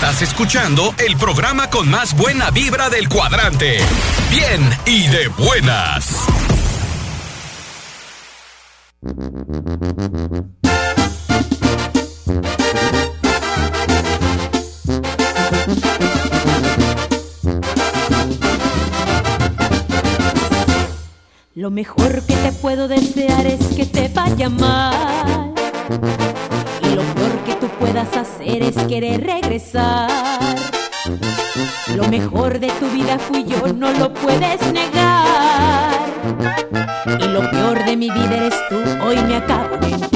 Estás escuchando el programa con más buena vibra del cuadrante. Bien y de buenas. Lo mejor que te puedo desear es que te vaya mal. Puedas hacer es querer regresar. Lo mejor de tu vida fui yo, no lo puedes negar. Y lo peor de mi vida eres tú, hoy me acabo de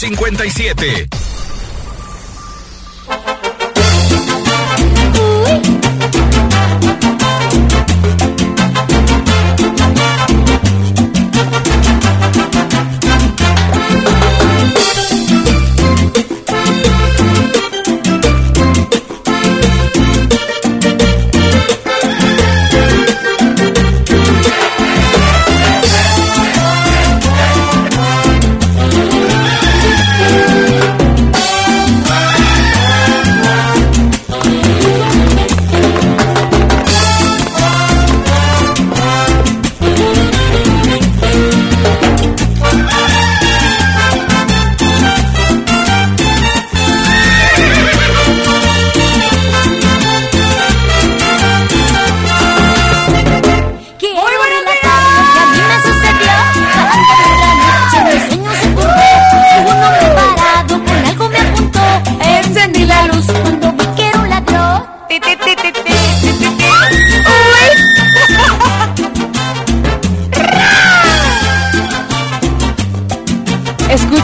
770257.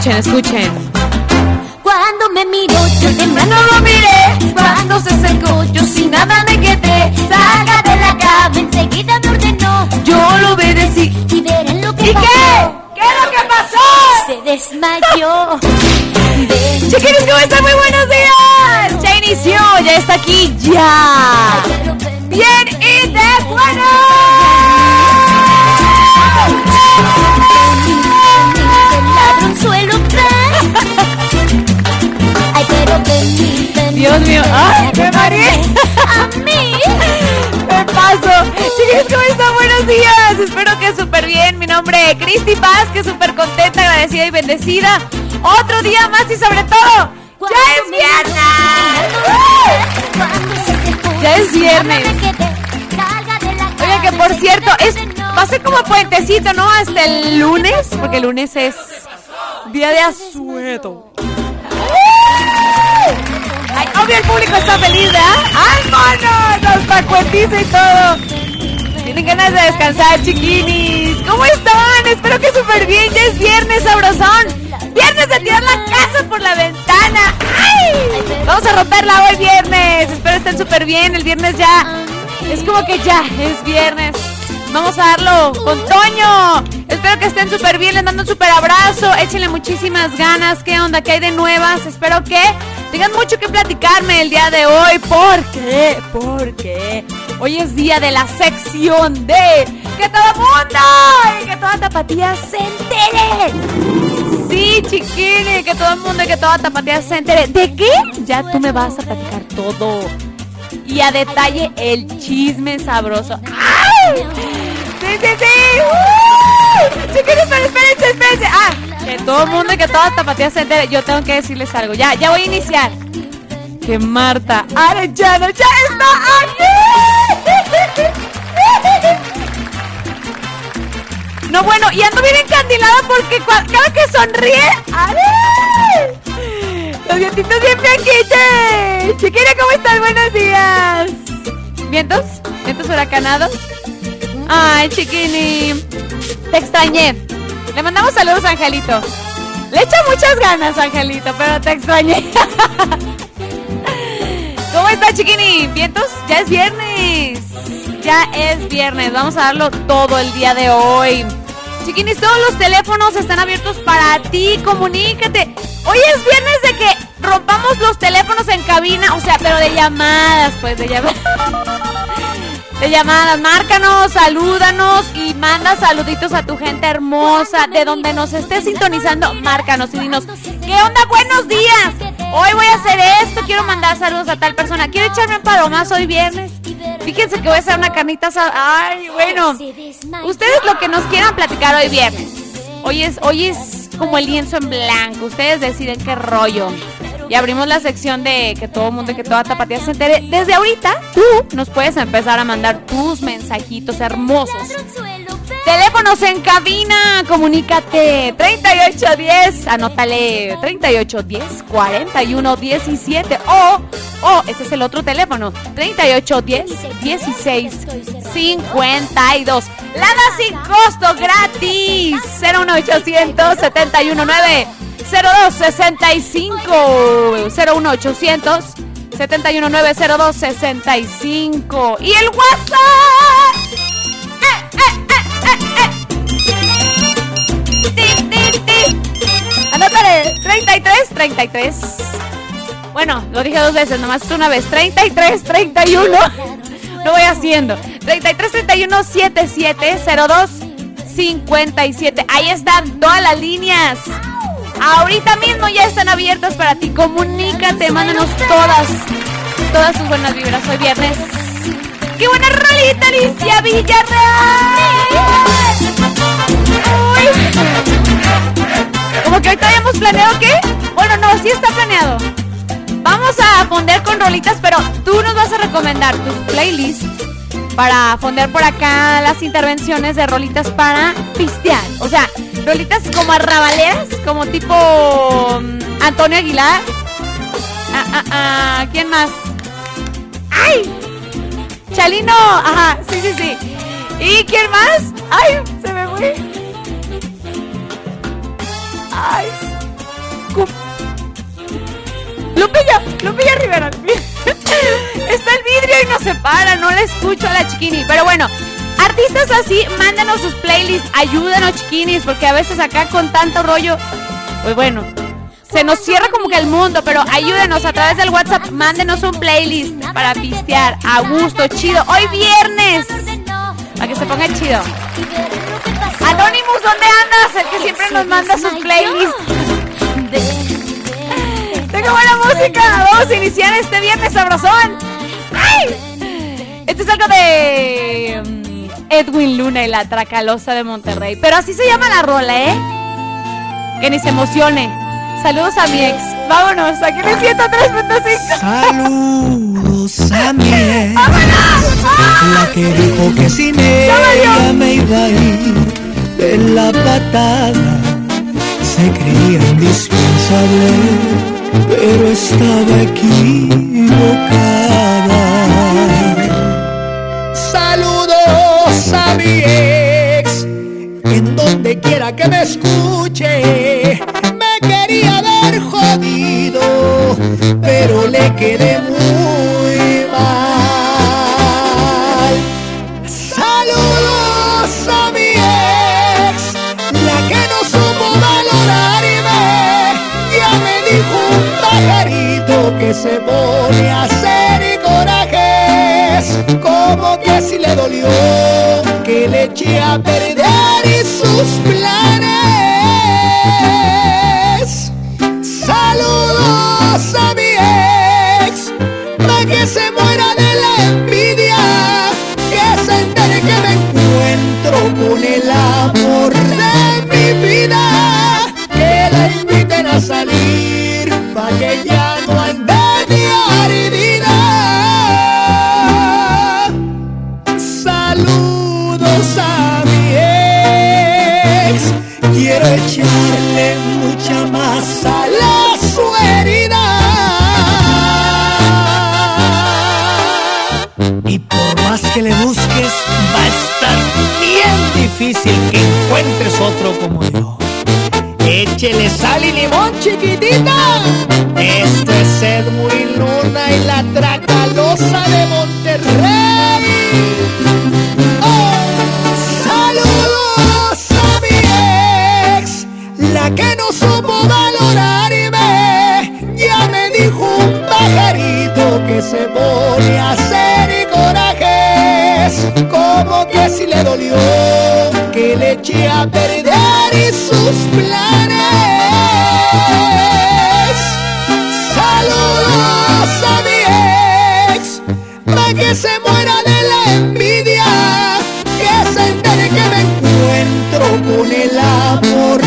Escuchen, escuchen. Cuando me miró, yo temblando lo miré. Cuando se acercó, yo sin nada me quedé. Salga de la cama, enseguida me ordenó. Yo lo obedecí. Y verán lo que ¿Y pasó. qué? ¿Qué es lo que pasó? Se desmayó. Ven, Chiquillos, ¿cómo están? Muy buenos días. Ya inició, ya está aquí, ya. Bien A mí. Me paso. Chiquillos, ¿cómo están? Buenos días. Espero que súper bien. Mi nombre es Cristi Paz, que súper contenta, agradecida y bendecida. Otro día más y sobre todo, ya es viernes. viernes. Ya es viernes. Oiga, que por cierto, es, va a ser como puentecito, ¿no? Hasta el lunes, porque el lunes es día de asueto. Obvio el público está feliz, ¿verdad? ¡Ay, mono! Nos pacuentiza y todo. Tienen ganas de descansar, chiquinis. ¿Cómo están? Espero que súper bien. Ya es viernes, sabrosón. Viernes de tirar la casa por la ventana. ¡Ay! Vamos a romperla hoy viernes. Espero estén súper bien. El viernes ya es como que ya es viernes. Vamos a darlo con Toño. Espero que estén súper bien. Les mando un súper abrazo. Échenle muchísimas ganas. ¿Qué onda? ¿Qué hay de nuevas? Espero que tengan mucho que platicarme el día de hoy. ¿Por qué? Porque hoy es día de la sección de que todo mundo y que toda tapatía se entere. Sí, chiquini, que todo el mundo y que toda tapatía se entere. ¿De qué? Ya tú me vas a platicar todo. Y a detalle el chisme sabroso. ¡Ay! ¡Sí, sí, sí! ¡Uh! Pero espérense, espérense. Ah, que todo el mundo y que toda tapatía se entere. Yo tengo que decirles algo. Ya, ya voy a iniciar. Que Marta Arellano ya está aquí. No, bueno, y ando bien encandilada porque cada que sonríe. ¡Ale! Los dientitos siempre aquí. Chiquilla, ¿cómo estás? Buenos días. ¿Vientos? ¿Vientos huracanados? Ay, chiquini. Te extrañé. Le mandamos saludos Angelito. Le echa muchas ganas, Angelito, pero te extrañé. ¿Cómo está, chiquini? ¿Vientos? Ya es viernes. Ya es viernes. Vamos a darlo todo el día de hoy. Chiquinis, todos los teléfonos están abiertos para ti. Comunícate. Hoy es viernes de que rompamos los teléfonos en cabina. O sea, pero de llamadas, pues, de llamadas. De llamadas, márcanos, salúdanos y manda saluditos a tu gente hermosa. De donde nos estés sintonizando, márcanos y dinos, ¿qué onda? Buenos días. Hoy voy a hacer esto, quiero mandar saludos a tal persona. Quiero echarme un palomazo hoy viernes. Fíjense que voy a hacer una carnita asada. Ay, bueno. Ustedes lo que nos quieran platicar hoy viernes. Hoy es, hoy es como el lienzo en blanco. Ustedes deciden qué rollo. Y abrimos la sección de que todo mundo, que toda tapatía se entere. Desde ahorita, tú nos puedes empezar a mandar tus mensajitos hermosos. Teléfonos en cabina, comunícate 3810, anótale 3810 4117 o o ese es el otro teléfono 3810 16 52. Lada sin costo gratis 01800 719 0265 01800 719 0265 y el WhatsApp Ti, ti, ti. Anótale 33 33 Bueno, lo dije dos veces, nomás una vez 33 31 Lo voy haciendo 33 31 77 02 57 Ahí están todas las líneas Ahorita mismo ya están abiertas para ti. Comunícate, mándanos todas, todas tus buenas vibras. Hoy viernes. ¡Qué buena rolita, Alicia Villarreal! Uy. Como que ahorita habíamos planeado qué? Bueno, no, sí está planeado. Vamos a fondear con rolitas, pero tú nos vas a recomendar tus playlists para fondear por acá las intervenciones de rolitas para pistear. O sea, rolitas como arrabaleras, como tipo mm, Antonio Aguilar. Ah, ah, ah, ¿quién más? ¡Ay! Chalino, ajá, sí, sí, sí. ¿Y quién más? ¡Ay! Se me fue. ¡Ay! Lupilla, Lupilla Rivera. Está el vidrio y no se para, no le escucho a la chiquini. Pero bueno, artistas así, mándanos sus playlists, ayúdanos chiquinis, porque a veces acá con tanto rollo, pues bueno, se nos cierra como que el mundo, pero ayúdenos a través del WhatsApp, mándenos un playlist para pistear a gusto, chido. Hoy viernes, para que se ponga chido. Anonymous, ¿dónde andas? El que siempre nos manda sus playlists. Tengo buena música. Vamos a iniciar este viernes sabrosón. ¡Ay! Este es algo de mm, Edwin Luna y la Tracalosa de Monterrey. Pero así se llama la rola, ¿eh? Que ni se emocione. Saludos a mi ex. Vámonos, aquí le siento 3.5. Saludos a mi ex, ¡Vámonos! la que dijo que sin ella me iba a ir de la patada. Se creía indispensable, pero estaba equivocada. Saludos a mi ex, en donde quiera que me escuche. Pero le quedé muy mal. Saludos a mi ex, la que no supo valorarme. Ya me dijo un pajarito que se pone a hacer corajes. Como que si le dolió que le eché a perder sus let otro como yo. Échele sal y limón, chiquitita. Esto es Edwin Luna y la Tracalosa de Monterrey. Oh, saludos a mi ex, la que no supo valorarme. Ya me dijo un pajarito que se pone a hacer corajes. Como que si le dolió le eché a perder y sus planes. Saludos a mi ex, pa' que se muera de la envidia, que se entere que me encuentro con el amor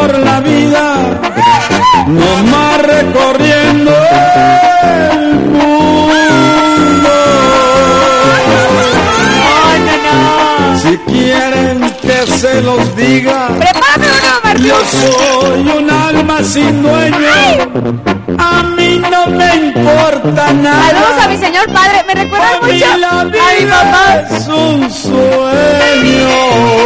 por la vida, nomás recorriendo el mundo. Si quieren que se los diga, yo soy un alma sin dueño. A mí no me importa nada. Saludos a mi señor padre, me recuerda A mucho la a mi vida papá. es un sueño.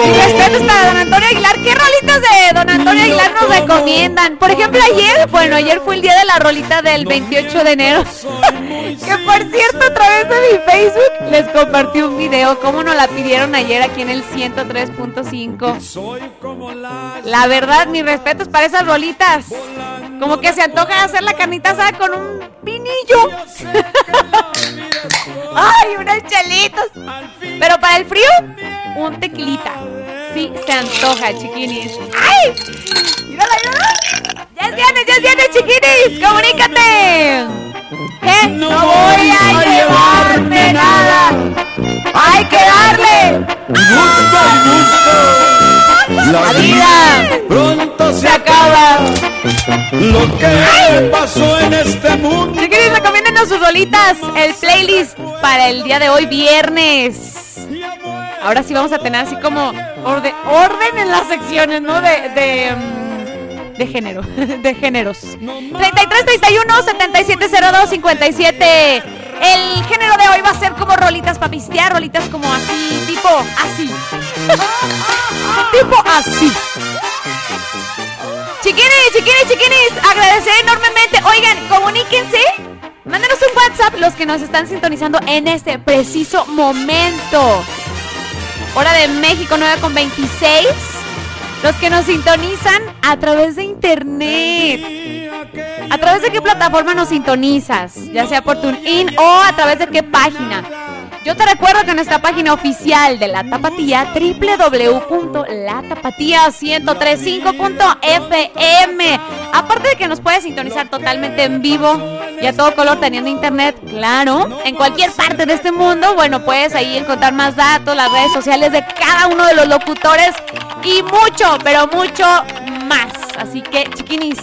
Y respetos para don Antonio Aguilar. ¿Qué de don Antonio Aguilar nos recomiendan? Por ejemplo, ayer, bueno, ayer fue el día de la rolita del 28 de enero. que por cierto, a través de mi Facebook les compartí un video. Cómo nos la pidieron ayer aquí en el 103.5. La verdad, mis respetos para esas rolitas. Como que se antoja hacer la carnita asada con un vinillo. Ay, unos chelitos. Pero para el frío, un tequilita. Sí, se antoja, chiquinis. ¡Ay! ¡Mírala, mírala! ¡Ya es viernes, ya es viernes, chiquinis! ¡Comunícate! ¿Qué? No voy a llevarme nada. ¡Hay que darle! Gusto y gusto. La vida pronto se acaba. Lo que pasó en este mundo. Chiquinis, recomiéndenos sus rolitas. El playlist para el día de hoy, viernes. Ahora sí vamos a tener así como orden, orden en las secciones, ¿no? De, de, mm, de género, de géneros. 33 31 77 02 57. El género de hoy va a ser como rolitas para pistear, rolitas como así, tipo así. tipo así. Chiquinis, chiquinis, chiquinis, agradecer enormemente. Oigan, comuníquense. Mándenos un WhatsApp los que nos están sintonizando en este preciso momento. Hora de México 9 con 26. Los que nos sintonizan a través de internet. ¿A través de qué plataforma nos sintonizas? Ya sea por TuneIn o a través de qué página. Yo te recuerdo que nuestra página oficial de La Tapatía, www.latapatía1035.fm. Aparte de que nos puedes sintonizar totalmente en vivo y a todo color teniendo internet, claro, en cualquier parte de este mundo, bueno, puedes ahí encontrar más datos, las redes sociales de cada uno de los locutores y mucho, pero mucho más. Así que, chiquinis,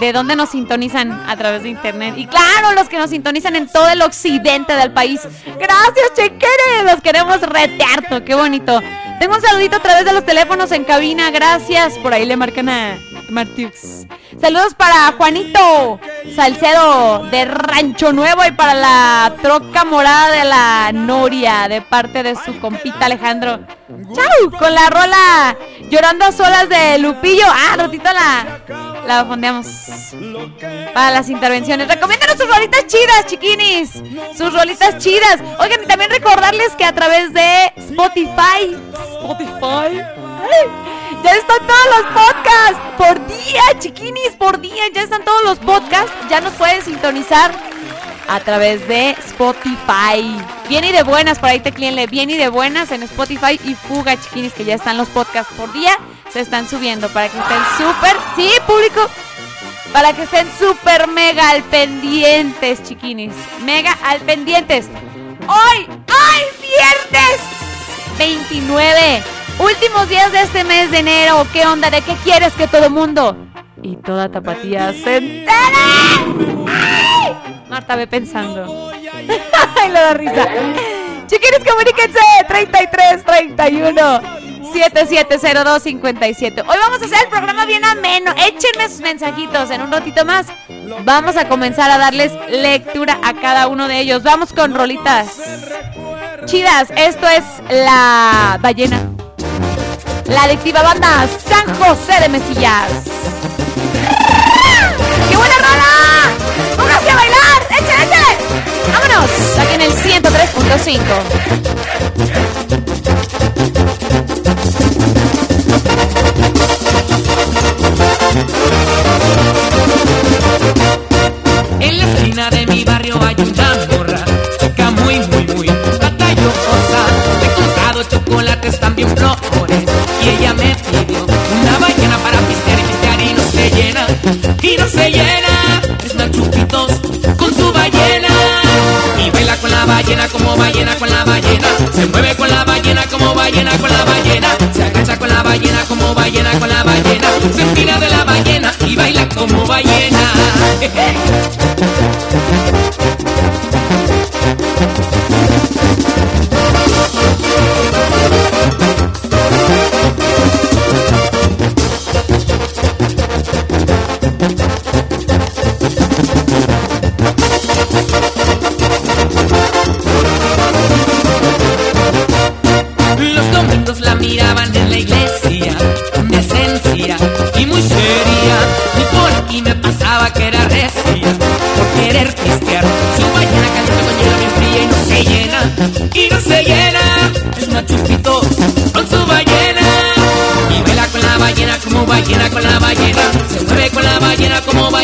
de dónde nos sintonizan a través de internet. Y claro, los que nos sintonizan en todo el occidente del país. Gracias, chequeres. Los queremos retearto. Qué bonito. Tengo un saludito a través de los teléfonos en cabina. Gracias. Por ahí le marcan a Martiux. Saludos para Juanito. Salcedo de Rancho Nuevo y para la troca morada de la Noria de parte de su compita Alejandro. ¡Chau! Con la rola Llorando a solas de Lupillo. Ah, ratito la, la fondeamos para las intervenciones. Recomiéndanos sus rolitas chidas, chiquinis. Sus rolitas chidas. Oigan, y también recordarles que a través de Spotify. Spotify. ya están todos los podcasts. Por día, chiquinis, por día. Ya están todos los podcasts. Ya nos puedes sintonizar a través de Spotify. Bien y de buenas, por ahí te clienle. Bien y de buenas en Spotify y Fuga, chiquinis, que ya están los podcasts por día. Se están subiendo para que estén súper. Sí, público. Para que estén súper mega al pendientes, chiquinis. Mega al pendientes. Hoy, hoy, viernes 29. Últimos días de este mes de enero. ¿Qué onda? ¿De qué quieres que todo mundo y toda tapatía se entere? ¡Ay! Marta ve pensando. Ay, le da risa. Chiquinis, comuníquense. 33 31 7702 57. Hoy vamos a hacer el programa bien ameno. Échenme sus mensajitos en un ratito más. Vamos a comenzar a darles lectura a cada uno de ellos. Vamos con rolitas chidas. Esto es la ballena. La adictiva banda San José de Mesillas. ¡Vámonos! Aquí en el 103.5. En la esquina de mi barrio hay una morra, chica muy, muy, muy batallosa. Le he comprado chocolates también flores y ella me pidió una ballena para pistear y pistear y no se llena, y no se llena. Es una como ballena con la ballena. Se mueve con la ballena como ballena con la ballena. Se agacha con la ballena como ballena con la ballena. Se tira de la ballena y baila como ballena.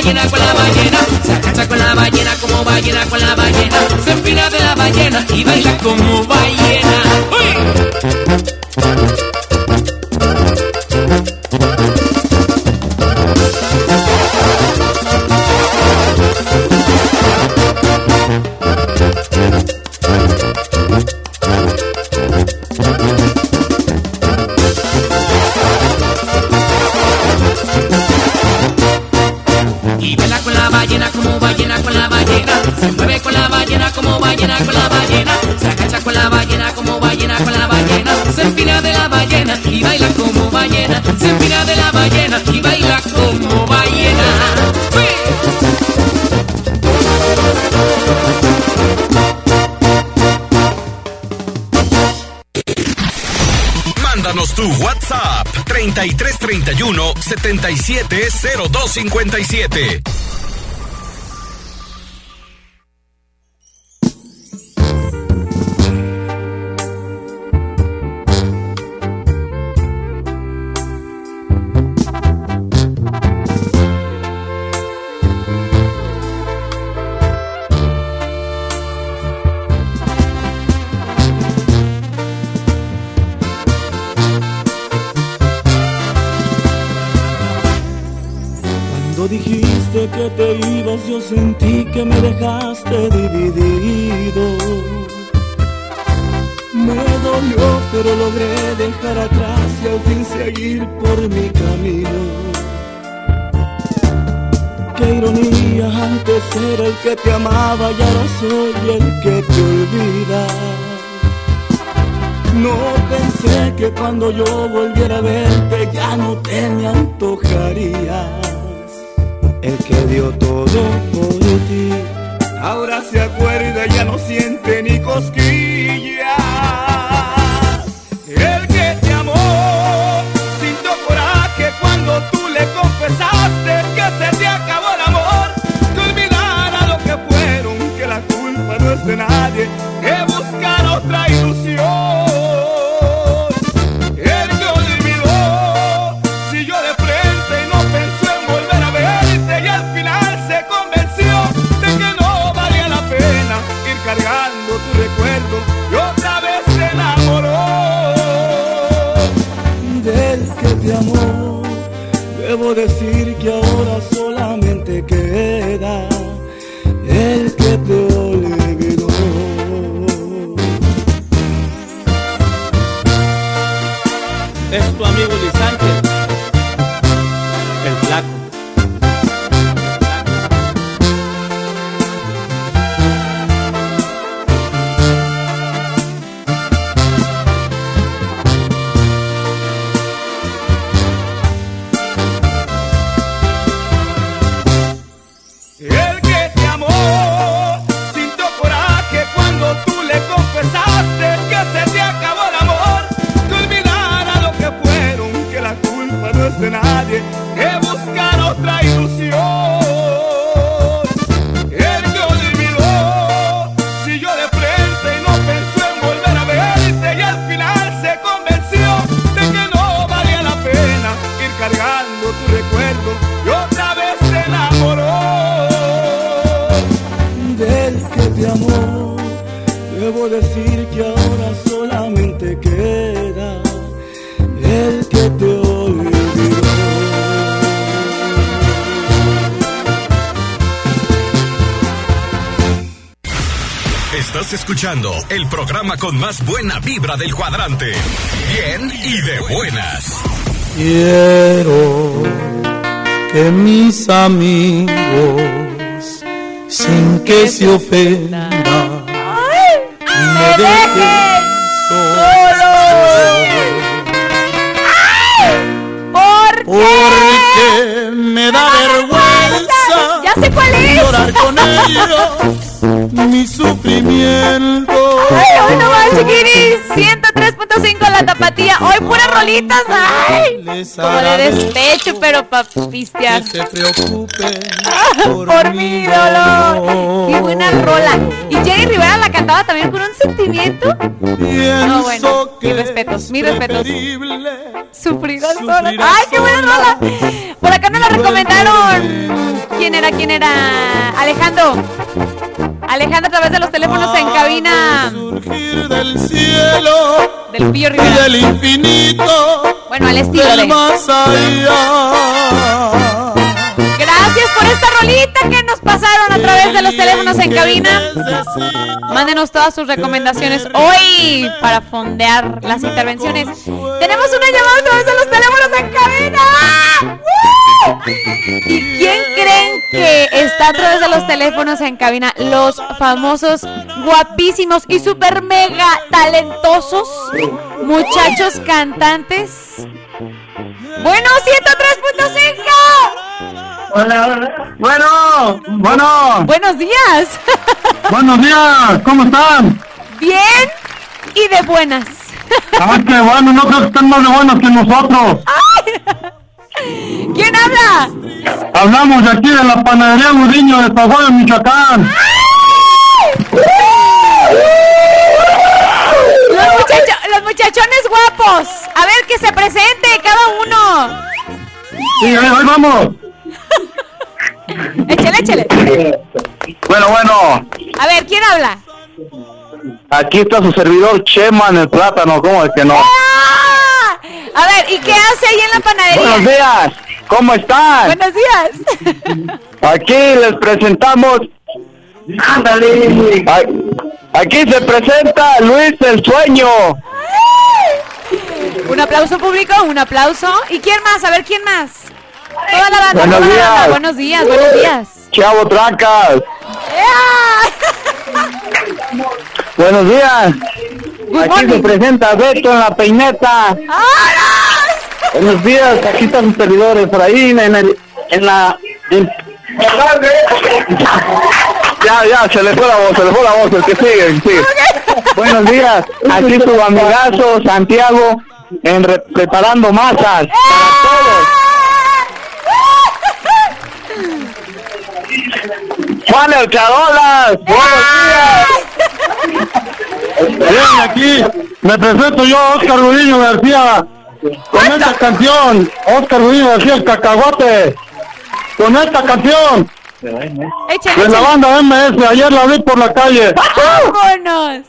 ballena con la ballena. Se con la ballena como ballena con la ballena. Se empina de la ballena y baila como ballena. ¡Uy! 3331 770257. Sentí que me dejaste dividido. Me dolió, pero logré dejar atrás y al fin seguir por mi camino. Qué ironía, antes era el que te amaba y ahora soy el que te olvida. No pensé que cuando yo volviera a verte ya no te me antojarías. Que dio todo por ti. Ahora se acuerda ya no siente ni cosquillas. Con más buena vibra del cuadrante. Bien y de buenas. Quiero que mis amigos, sin que se ofendan, Rolitas. Ay. Como de despecho, pero pa' pistear. se preocupen Por mi dolor. Qué buena rola. Y Jenny Rivera la cantaba también con un sentimiento. No, bueno. Mis respetos, mis respetos. Sufrirás sola. Ay, qué buena rola. Por acá nos la recomendaron. ¿Quién era? ¿Quién era? Alejandro. Alejandro a través de los teléfonos en cabina. del cielo Del Pillo y Rivera. infinito Bueno, al estilo del de. más allá. Gracias por esta rolita que nos pasaron a través de los teléfonos en cabina. Mándenos todas sus recomendaciones hoy para fondear las intervenciones. Tenemos una llamada a través de los teléfonos en cabina. ¿Y quién creen que está a través de los teléfonos en cabina? Los famosos, guapísimos y super mega talentosos muchachos cantantes. Bueno, 103.5. Hola, bueno, bueno. Buenos días. Buenos días, ¿cómo están? Bien y de buenas. Ah, qué bueno, no creo que estén más de buenos que nosotros. ¿Quién habla? Hablamos de aquí de la panadería Gudiño de Tahuayo, Michoacán. Los, muchacho- los muchachones guapos. A ver que se presente cada uno. Sí, ahí, ahí vamos. Échale, échale. Bueno, bueno, A ver, ¿quién habla? aquí está su servidor Chema en el plátano, ¿cómo es que no? ¡Ah! A ver, ¿y qué hace ahí en la panadería? Buenos días, ¿cómo están? Buenos días. Aquí les presentamos. Ándale. Aquí se presenta Luis el Sueño. Un aplauso público, un aplauso. ¿Y quién más? A ver, ¿quién más? Toda la banda, Buenos toda la días. banda. Buenos días, buenos días. Chavo Trancas. Buenos días. Aquí se presenta Beto en la peineta. Buenos días, aquí están servidores por ahí en, el, en la en, Ya, ya, se le fue la voz, se le fue la voz, el que sigue, el que sigue. Buenos días, aquí tu amigazo Santiago, en re- preparando masas para todos. Juan el Carolas, buenos días. Bien, aquí me presento yo, Oscar Gudiño García, con esta canción, Oscar Gudiño García, el cacahuate, con esta canción de la banda MS, ayer la vi por la calle. ¡Vámonos!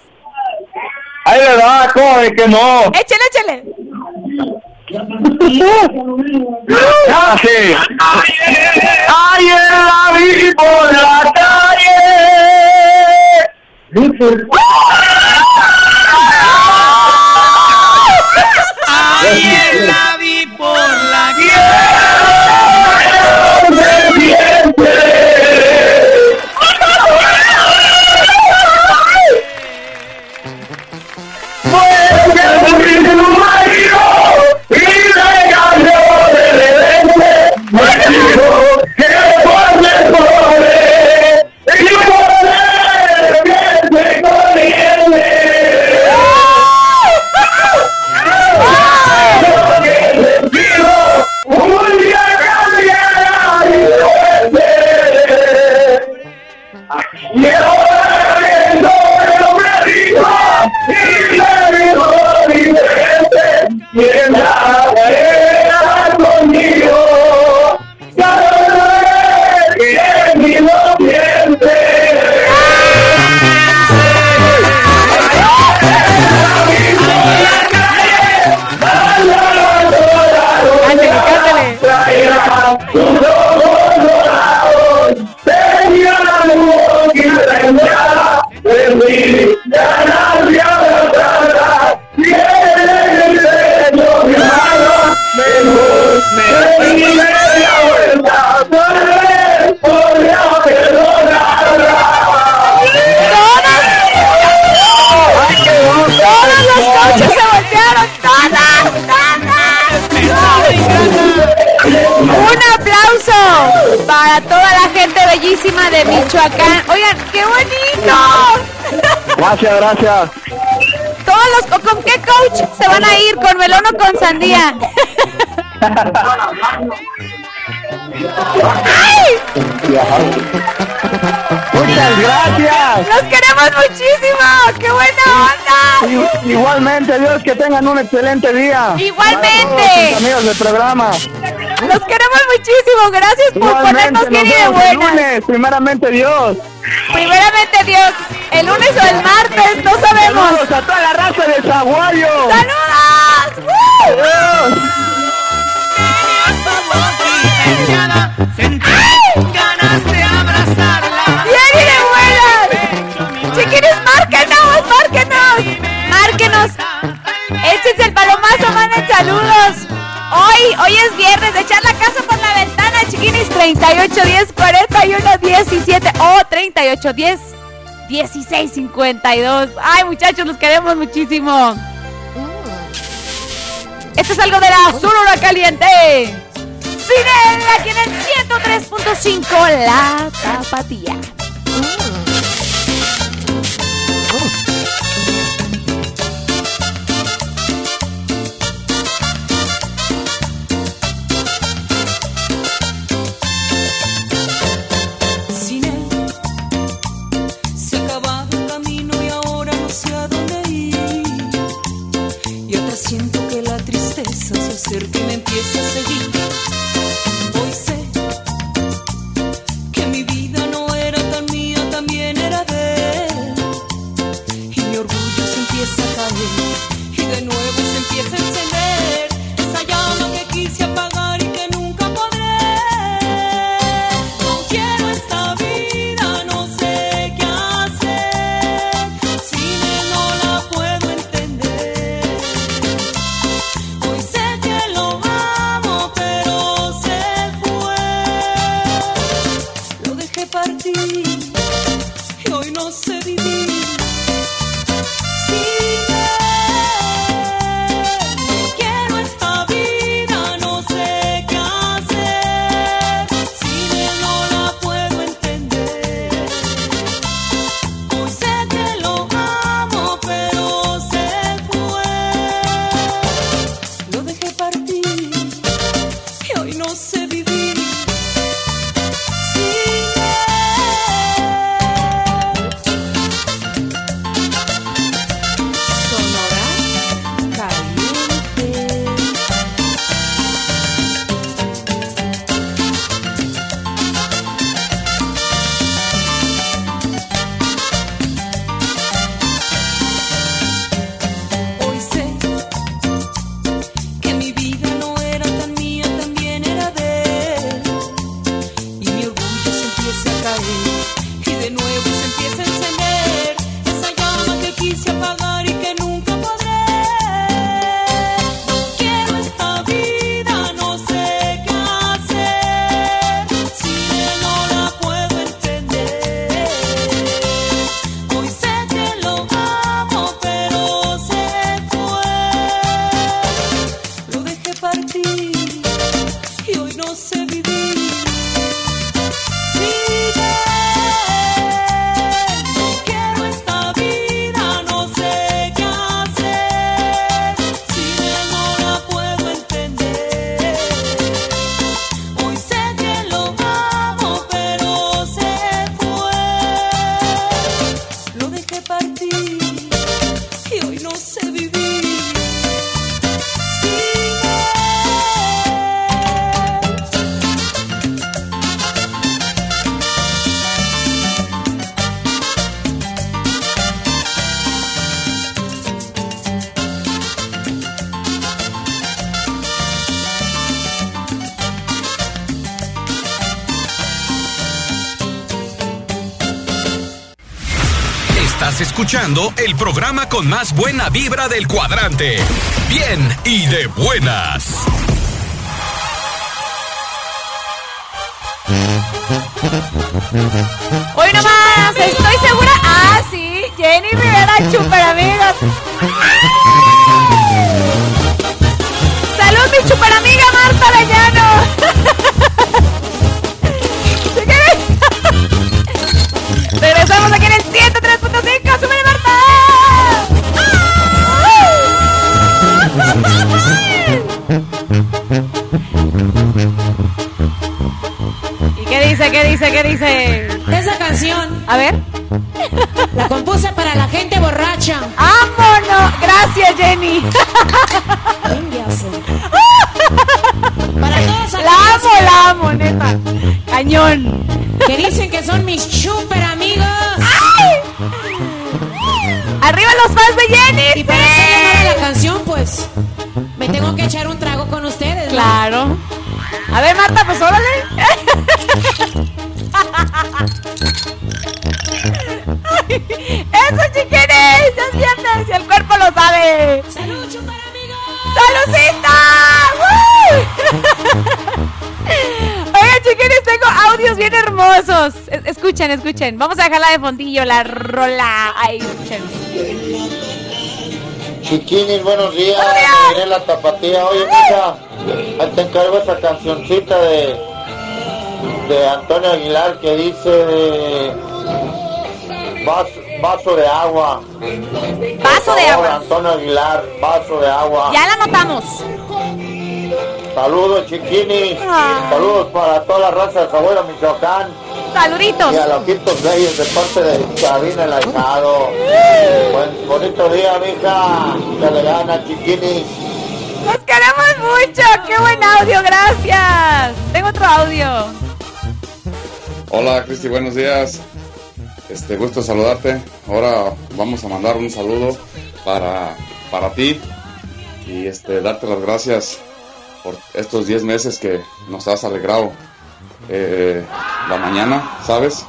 Ahí le da, ¿cómo de que no? Échale, échale. Ayer la vi por la calle. Ayer la vi por la ¡Todos los coches se voltearon! ¡Todas! ¡Todas! Un aplauso para toda la gente bellísima de Michoacán. Oigan, qué bonito. Gracias, gracias. Todos los ¿con qué coach se van a ir? ¿Con melón o con sandía? ¡Ay! Muchas gracias. ¡Los queremos muchísimo! ¡Qué buena onda! I- Igualmente, Dios, que tengan un excelente día. Igualmente. Todos amigos del programa. Los queremos muchísimo. Gracias por Igualmente, ponernos nos bien y de buenas. lunes, primeramente Dios. Primeramente Dios, el lunes o el martes, no sabemos. Saludos a toda la raza de Zaguayo. ¡Saludos! ¡Woo! Échense el palomazo, manden saludos. Hoy, hoy es viernes de echar la casa por la ventana, chiquinis. 38 10 41 17 o 38 10 16 52. Ay, muchachos, los queremos muchísimo. Esto es algo de la Sonora Caliente. Cine, aquí en el 103.5, La Tapatía. Sin él se acabado el camino y ahora no sé a dónde ir. Y atrás siento que la tristeza se acerca y me empieza a seguir. El programa con más buena vibra del cuadrante. Bien y de buenas. Hoy nomás, estoy segura. Ah, sí, Jenny Rivera, super amigos. Salud, mi super amiga Marta Arellano. Esa canción. A ver. La compuse para la gente borracha. ¡Vámonos! Gracias, Jenny. Para todos La amo, la amo, neta. Cañón. que dicen que son mis super Escuchen, escuchen. Vamos a dejarla de fondillo, la rola. Ahí, escuchen. Chiquinis, buenos días. Miré la tapatía. Oye, mira, ahí te encargo esa cancioncita de, de Antonio Aguilar que dice vaso, vaso de agua. Vaso de agua. Antonio Aguilar, vaso de agua. Ya la anotamos. Saludos, chiquinis. Ah. Saludos para toda la raza de Sabuelo, Michoacán. Saluditos. Y a los Ojitos Reyes de parte de Sabina el Ahijado. Buen, bonito día, mija. Que le gana, chiquinis. Nos queremos mucho. ¡Qué buen audio! Gracias. Tengo otro audio. Hola Cristi, buenos días. Este gusto saludarte. Ahora vamos a mandar un saludo para, para ti y este darte las gracias por estos 10 meses que nos has alegrado eh, la mañana, ¿sabes?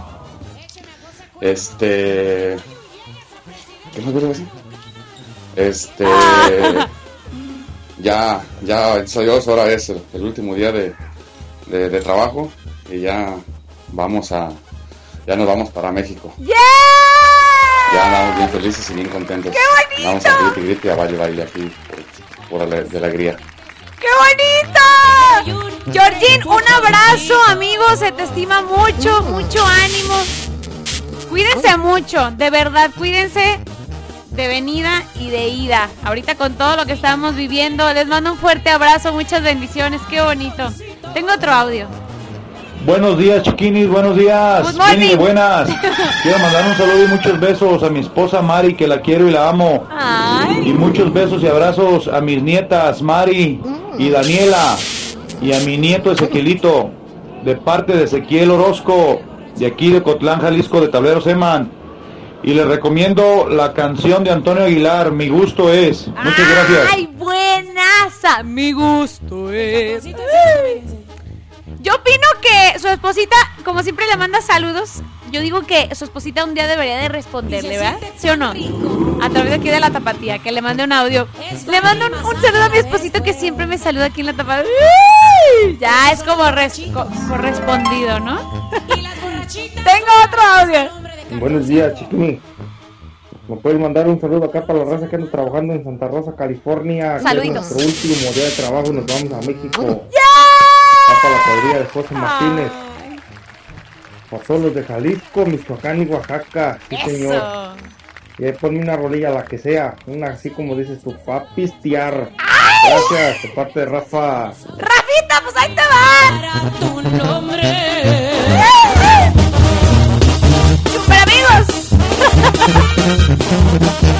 Este ¿Qué más voy? Este ya, ya, yo, ahora es el, el último día de, de- de trabajo y ya vamos a, ya nos vamos para México. ¡Yeah! Ya andamos bien felices y bien contentos. ¡Qué bonito! Vamos a grite y a baile baile aquí por, por ale- de alegría. ¡Qué bonito! Georgine, un abrazo, amigos. Se te estima mucho, mucho ánimo. Cuídense mucho, de verdad, cuídense de venida y de ida. Ahorita con todo lo que estamos viviendo, les mando un fuerte abrazo, muchas bendiciones. Qué bonito. Tengo otro audio. Buenos días, chiquinis, buenos días. Good morning. buenas. Quiero mandar un saludo y muchos besos a mi esposa Mari, que la quiero y la amo. Y muchos besos y abrazos a mis nietas Mari y Daniela. Y a mi nieto Ezequielito, de parte de Ezequiel Orozco, de aquí de Cotlán, Jalisco, de Tablero Seman. Y les recomiendo la canción de Antonio Aguilar, Mi gusto es. Muchas gracias. ¡Ay, buenaza! Mi gusto es. Yo opino que su esposita, como siempre le manda saludos, yo digo que su esposita un día debería de responderle, ¿verdad? ¿Sí o no? A través de aquí de la tapatía, que le mande un audio. Le mando un, un saludo a mi esposito que siempre me saluda aquí en la tapatía. Ya es como res- co- correspondido, ¿no? Tengo otro audio. Buenos días, chiquini. ¿Me puedes mandar un saludo acá para la raza que anda trabajando en Santa Rosa, California? que Saluditos. Es nuestro último día de trabajo y nos vamos a México. ¡Ya! Acá para la cuadrilla de José Martínez. Para todos los de Jalisco, Michoacán y Oaxaca. Sí, señor. Y ahí ponme una rolilla, la que sea. Una así como dices tú, pa' pistear. Gracias, de parte de Rafa. Rafita, pues ahí te va. ¡Super amigos!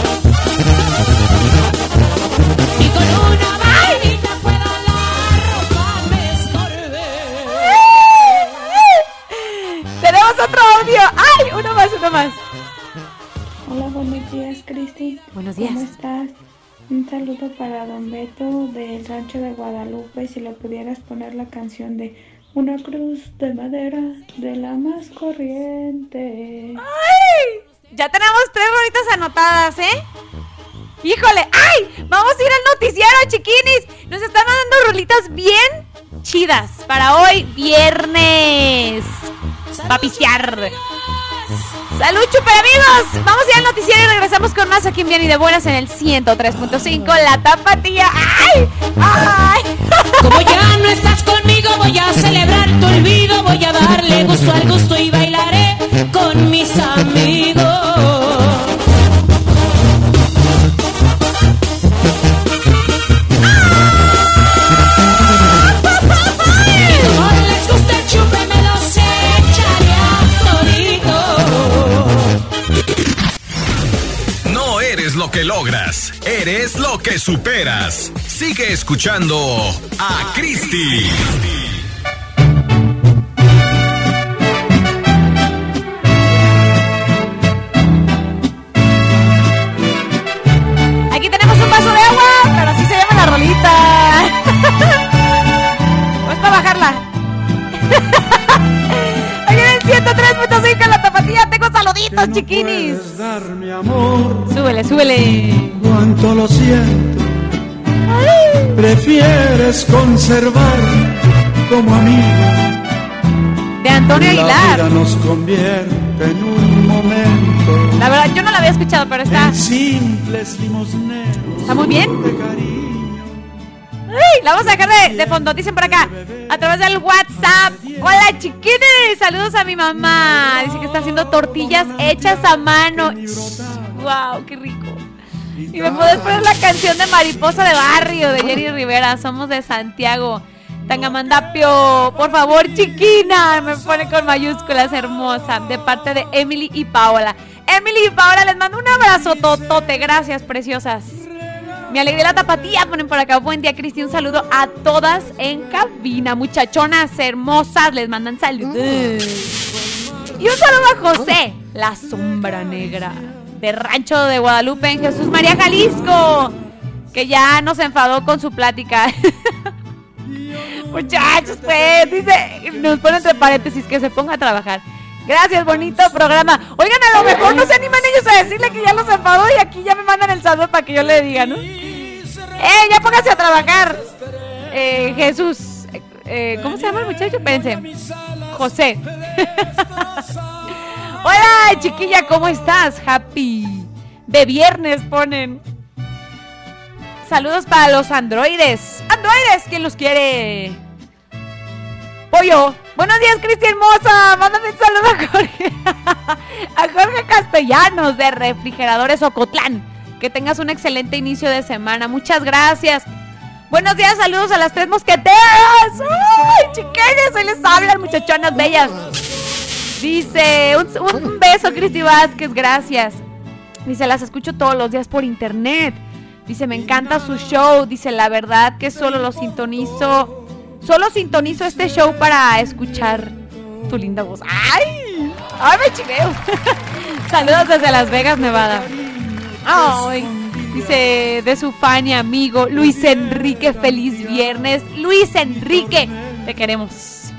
Hola, buenos días, Cristi. Buenos días. ¿Cómo estás? Un saludo para Don Beto del rancho de Guadalupe. Si le pudieras poner la canción de Una cruz de madera de la más corriente. ¡Ay! Ya tenemos tres rolitas anotadas, ¿eh? Híjole, ¡ay! Vamos a ir al noticiero, chiquinis. Nos están mandando rolitas bien chidas para hoy, viernes. Va a pistear. Salud, chuper amigos. Vamos a ir al noticiero y regresamos con más aquí en Bien y de Buenas en el 103.5. La tapatía. ¡Ay! ¡Ay! Como ya no estás conmigo, voy a celebrar tu olvido. Voy a darle gusto al gusto y bailaré con mis amigos. Logras, eres lo que superas. Sigue escuchando a Cristi. Tengo saluditos, chiquinis. Darme amor, Súbele, súbele. cuánto lo siento. Prefieres conservar como amigo. De Antonio La Aguilar. vida nos convierte en un momento. La verdad, yo no la había escuchado, pero está, En simples limosneros. está muy bien. La vamos a dejar de, de fondo, dicen por acá, a través del WhatsApp. Hola chiquines, saludos a mi mamá. Dice que está haciendo tortillas hechas a mano. Wow, qué rico. Y me puedes poner la canción de Mariposa de Barrio de Jenny Rivera. Somos de Santiago. Tangamandapio, por favor, chiquina. Me pone con mayúsculas hermosa. De parte de Emily y Paola. Emily y Paola, les mando un abrazo totote. Gracias, preciosas. Me alegré la tapatía, ponen por acá. Buen día, Cristi. Un saludo a todas en cabina. Muchachonas hermosas, les mandan saludos. Y un saludo a José, la sombra negra de Rancho de Guadalupe en Jesús María Jalisco, que ya nos enfadó con su plática. Muchachos, pues, dice, nos pone entre paréntesis que se ponga a trabajar. Gracias, bonito programa. Oigan, a lo mejor no se animan ellos a decirle que ya los enfadó y aquí ya me mandan el saludo para que yo le diga, ¿no? ¡Eh, ya póngase a trabajar! Eh, Jesús, eh, ¿cómo se llama el muchacho? Espérense. José. Hola, chiquilla, ¿cómo estás? Happy. De viernes ponen. Saludos para los androides. Androides, ¿quién los quiere? Pollo. Buenos días, Cristi hermosa. Mándame un saludo a Jorge. a Jorge Castellanos de Refrigeradores Ocotlán. Que tengas un excelente inicio de semana. Muchas gracias. Buenos días, saludos a las tres mosqueteras. ¡Ay, chiquillas! Hoy les hablan, muchachonas bellas. Dice, un, un beso, Cristi Vázquez, gracias. Dice, las escucho todos los días por internet. Dice, me encanta su show. Dice, la verdad que solo lo sintonizo. Solo sintonizo este show para escuchar tu linda voz. ¡Ay! ¡Ay, me chiveo! Saludos desde Las Vegas, Nevada. Ay, dice de su fan y amigo Luis Enrique, feliz viernes. Luis Enrique, te queremos.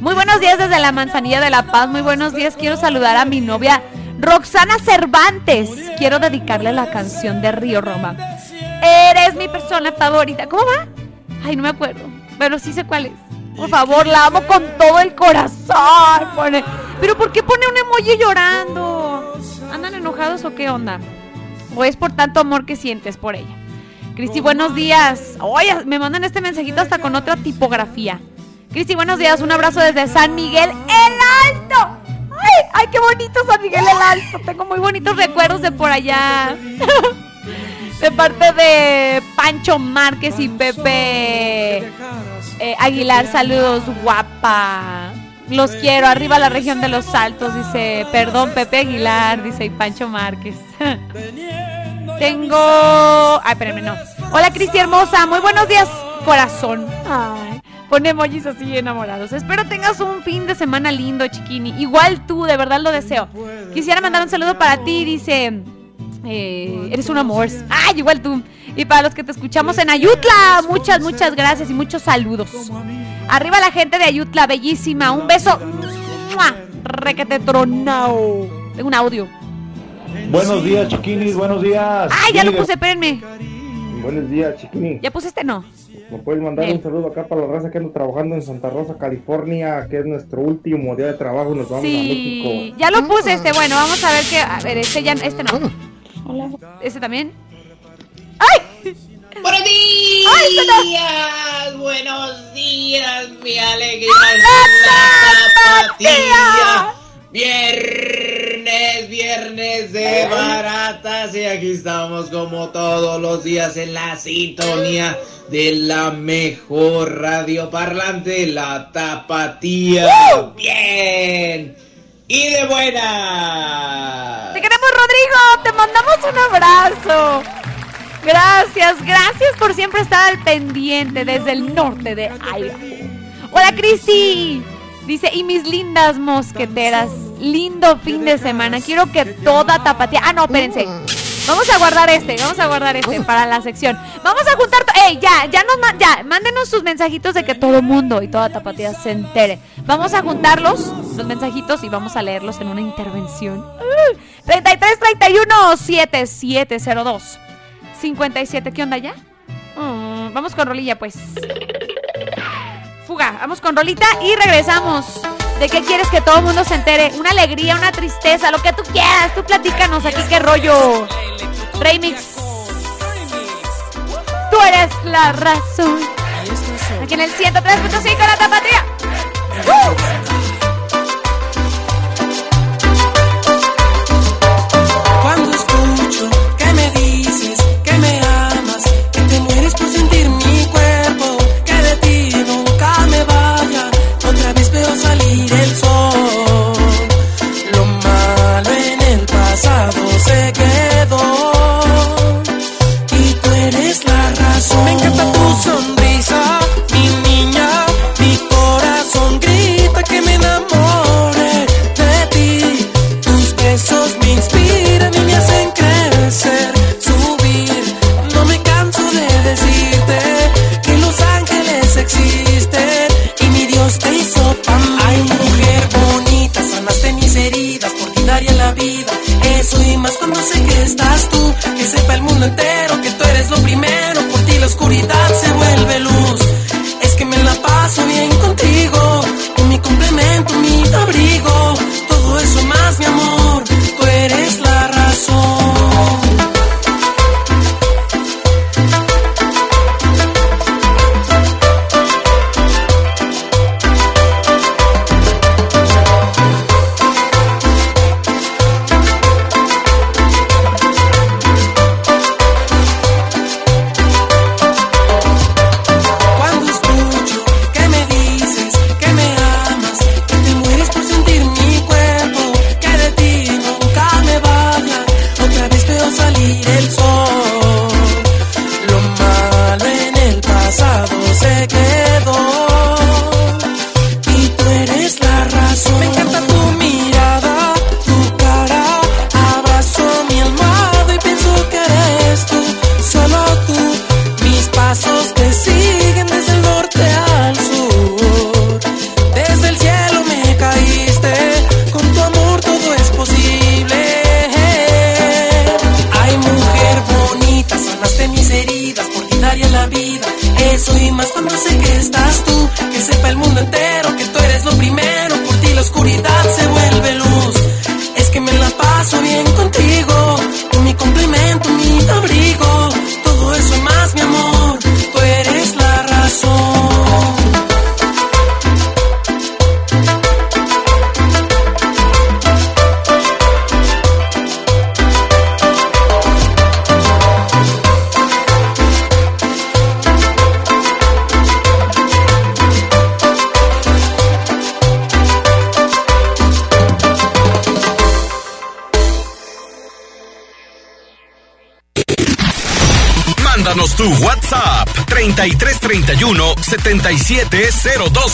Muy buenos días desde la Manzanilla de la Paz. Muy buenos días. Quiero saludar a mi novia Roxana Cervantes. Quiero dedicarle la canción de Río Roma. Eres mi persona favorita. ¿Cómo va? Ay, no me acuerdo. Pero sí sé cuál es. Por favor, la amo con todo el corazón. Pone. Pero ¿por qué pone un emoji llorando? ¿Andan enojados o qué onda? ¿O es por tanto amor que sientes por ella? Cristi, buenos días. Oye, me mandan este mensajito hasta con otra tipografía. Cristi, buenos días. Un abrazo desde San Miguel el Alto. Ay, ay, qué bonito San Miguel el Alto. Tengo muy bonitos recuerdos de por allá. De parte de Pancho Márquez y Pepe eh, Aguilar, saludos, guapa. Los quiero, arriba la región de los Altos, dice, perdón, Pepe Aguilar, dice, y Pancho Márquez. Tengo... Ay, espérenme, no. Hola, Cristi hermosa, muy buenos días, corazón. Ay, pone emojis así enamorados. Espero tengas un fin de semana lindo, chiquini. Igual tú, de verdad lo deseo. Quisiera mandar un saludo para ti, dice... Eh, eres un amor. ¡Ay, igual tú! Y para los que te escuchamos en Ayutla, muchas, muchas gracias y muchos saludos. Arriba la gente de Ayutla, bellísima. Un beso. Requete tronao. Tengo un audio. Buenos días, chiquinis, buenos días. Ay, ya lo puse, espérenme. Buenos días, chiquini. ¿Ya puse este no? ¿Me puedes mandar un saludo acá para la raza que anda trabajando en Santa Rosa, California, que es nuestro último día de trabajo y nos vamos a Sí, México? ya lo puse este. Bueno, vamos a ver que. A ver, este ya. Este no. ¿Este también? ¡Ay! ¡Buenos días! ¡Ay, ¡Buenos días! ¡Mi alegría es la tapatía! Viernes, viernes de baratas y aquí estamos como todos los días en la sintonía de la mejor radio parlante, la tapatía. ¡Bien! ¡Y de buena! ¡Te queremos, Rodrigo! ¡Te mandamos un abrazo! Gracias, gracias por siempre estar al pendiente desde el norte de Idaho. Hola, Cristi. Dice, y mis lindas mosqueteras, lindo fin de semana. Quiero que toda tapatía... Ah, no, espérense. Vamos a guardar este, vamos a guardar este para la sección. Vamos a juntar... ¡Ey, ya! Ya nos ya, mándenos sus mensajitos de que todo mundo y toda tapatía se entere. Vamos a juntarlos, los mensajitos, y vamos a leerlos en una intervención. Uh, 33 31 7702 57, ¿qué onda ya? Mm, vamos con rolilla, pues. Fuga, vamos con rolita y regresamos. ¿De qué quieres que todo el mundo se entere? Una alegría, una tristeza, lo que tú quieras. Tú platícanos aquí qué rollo. Remix. Tú eres la razón. Aquí en el 103.5 la tapatía.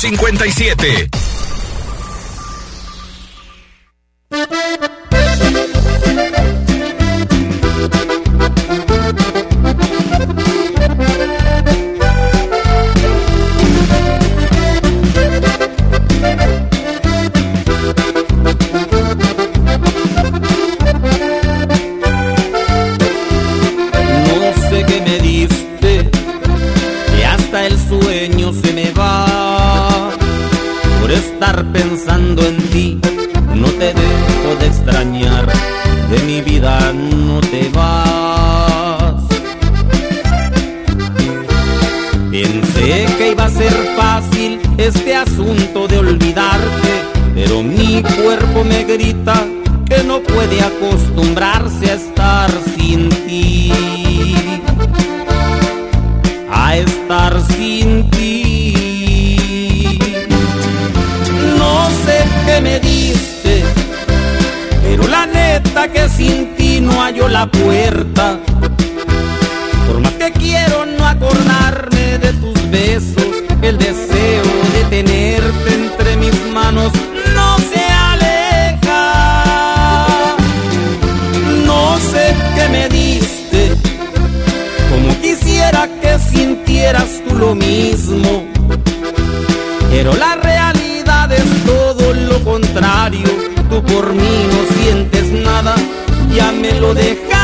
770257. que sin ti no hallo la puerta. dejar.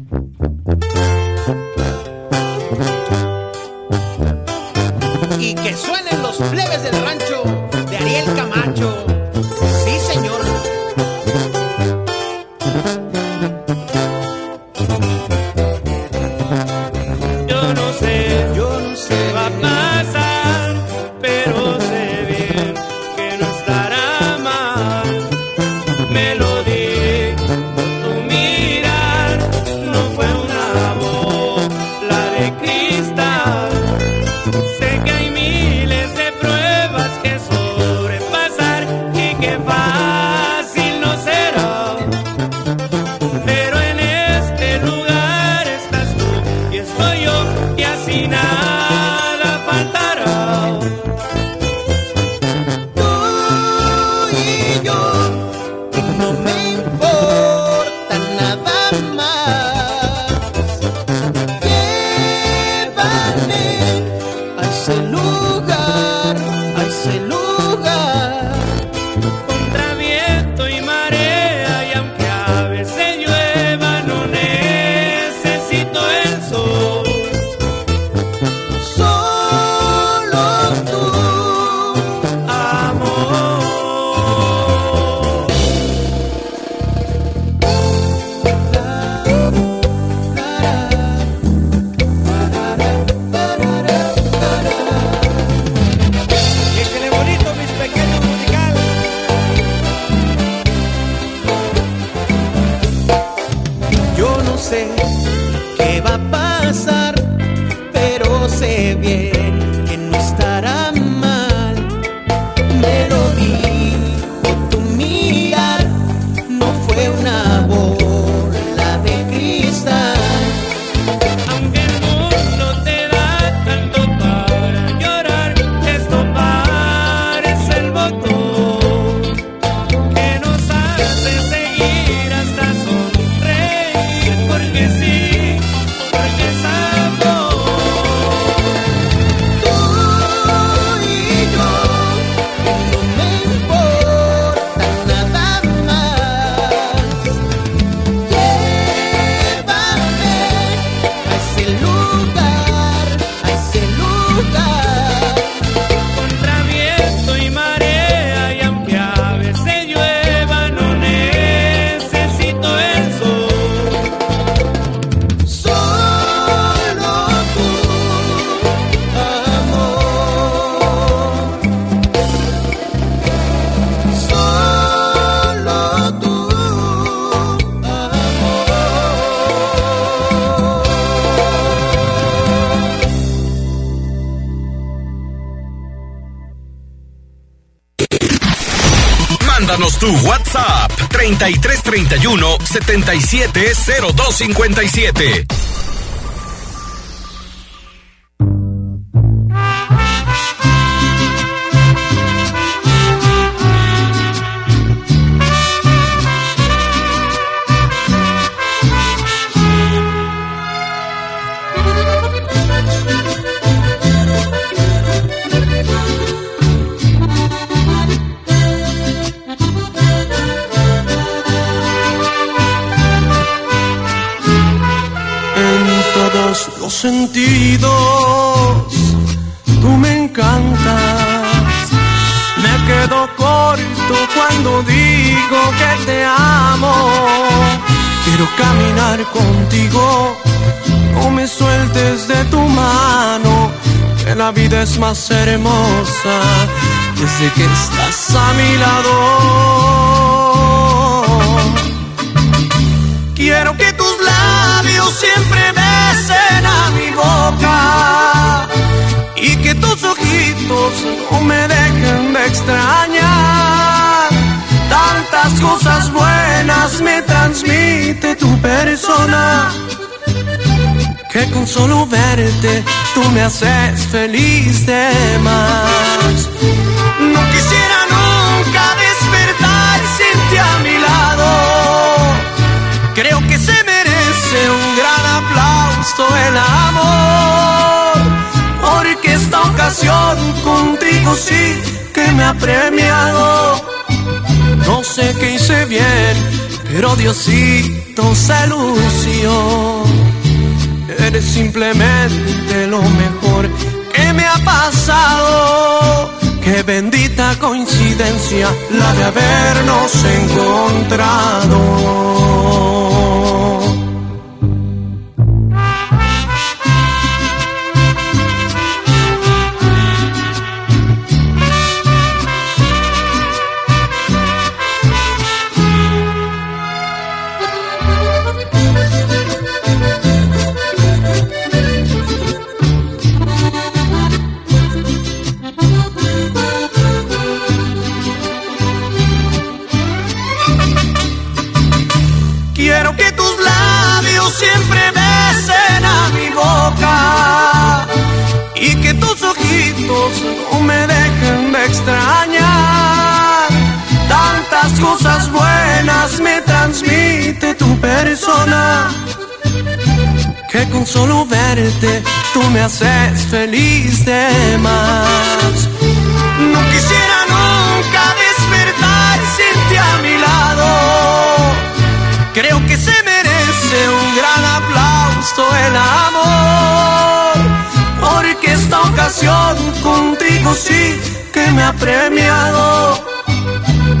3331 770257. Más hermosa desde que estás a mi lado. Quiero que tus labios siempre besen a mi boca y que tus ojitos no me dejen de extrañar. Tantas cosas buenas me transmite tu persona que con solo verte tú me haces feliz de más. No quisiera nunca despertar sin ti a mi lado. Creo que se merece un gran aplauso el amor, porque esta ocasión contigo sí que me ha premiado. No sé qué hice bien, pero Diosito se lució. Eres simplemente lo mejor que me ha pasado. Qué bendita coincidencia la de habernos encontrado. Cosas buenas me transmite tu persona que con solo verte tú me haces feliz de más. No quisiera nunca despertar sin ti a mi lado. Creo que se merece un gran aplauso el amor, porque esta ocasión contigo sí que me ha premiado.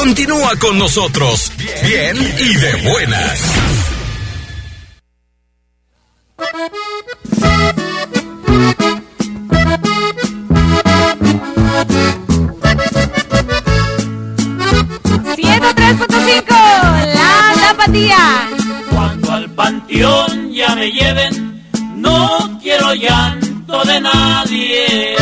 Continúa con nosotros, bien y de buenas. La Tapatía. Cuando al panteón ya me lleven, no quiero llanto de nadie.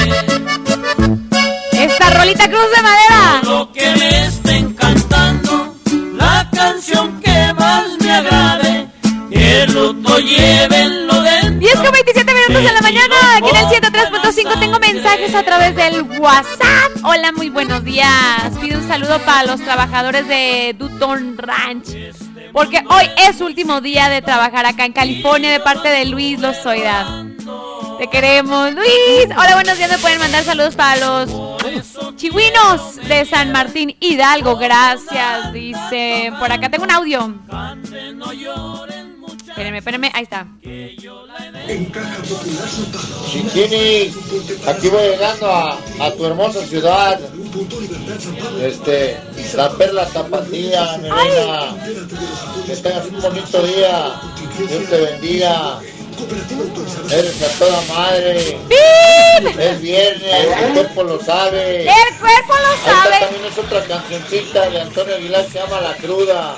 Esta rolita cruz de madera. Lo que me está encantando, la canción que más me agrade, que el luto llévenlo dentro. 10 con 27 minutos de la mañana, aquí en el 103.5 tengo mensajes a través del WhatsApp. Hola, muy buenos días. Pido un saludo para los trabajadores de Dutton Ranch. Porque hoy es último día de trabajar acá en California de parte de Luis Lozoida. Te queremos, Luis. Hola, buenos días. Me pueden mandar saludos para los chihuinos de San Martín Hidalgo. Gracias. Dice, por acá tengo un audio. Espérenme, espérenme, ahí está. Chiquini, aquí voy llegando a, a tu hermosa ciudad. Este, la perla tapatía, mi reina. Que tengas un bonito día. Dios te bendiga. Eres a toda madre. Es viernes, el cuerpo lo sabe. El cuerpo lo Esta sabe. también es otra cancioncita de Antonio Aguilar que se llama La Cruda.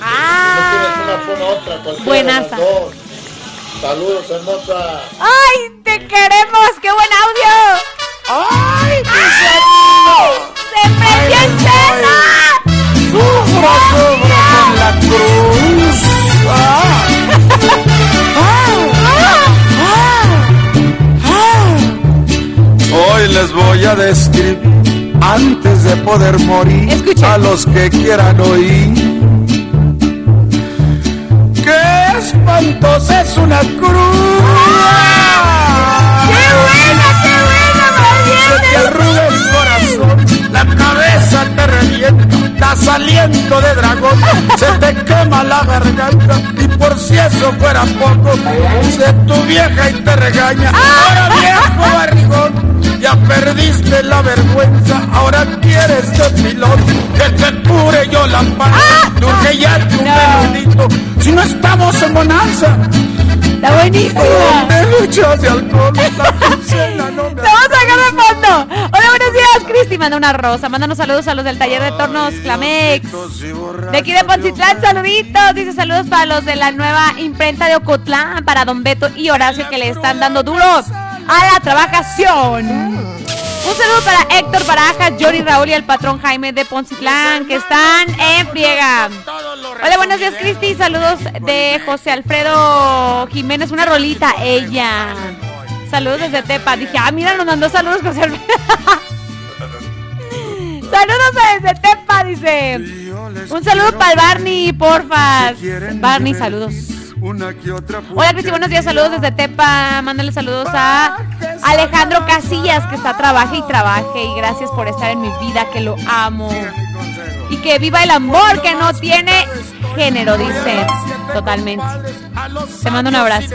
Ah. No tienes una, pon otra, cualquiera Buenaza. de las dos. Saludos, hermosa. ¡Ay, te queremos! ¡Qué buen audio! ¡Ay, ¡Se prendió en cena! Sufra, sufra con la cruz. Ah. les voy a describir antes de poder morir a los que quieran oír. ¡Qué espantosa es una cruz! ¡Qué buena, qué buena, Se te arruga el corazón, la cabeza te revienta, das aliento de dragón, se te quema la garganta y por si eso fuera poco, se tu vieja y te regaña. Ahora viejo barrigón, ya perdiste la vergüenza, ahora quieres de piloto que te cure yo la panza, tú que ya tu menudito, si no estamos en bonanza. Está buenísima. Luchas de alcohol, la no me ¡Te vamos a sacar de fondo! Hola, buenos días, Cristi. Manda una rosa. Mándanos saludos a los del taller de tornos Clamex. De aquí de Poncitlán, saluditos. Dice saludos para los de la nueva imprenta de Ocotlán, para Don Beto y Horacio que le están dando duro a la trabajación. Un saludo para Héctor Barajas, Jory Raúl y el patrón Jaime de Poncitlán que están en friega. Hola, buenos días, Cristi. Saludos de José Alfredo Jiménez, una rolita, ella. Saludos desde Tepa. Dije, ah, mira, nos mandó saludos José Alfredo. saludos desde Tepa, dice. Un saludo para el Barney, porfa. Barney, saludos. Hola Cristi, buenos días, saludos desde Tepa. Mándale saludos a Alejandro Casillas, que está trabaje y trabaje. Y gracias por estar en mi vida, que lo amo. Y que viva el amor que no tiene género, dice. Totalmente. Te mando un abrazo.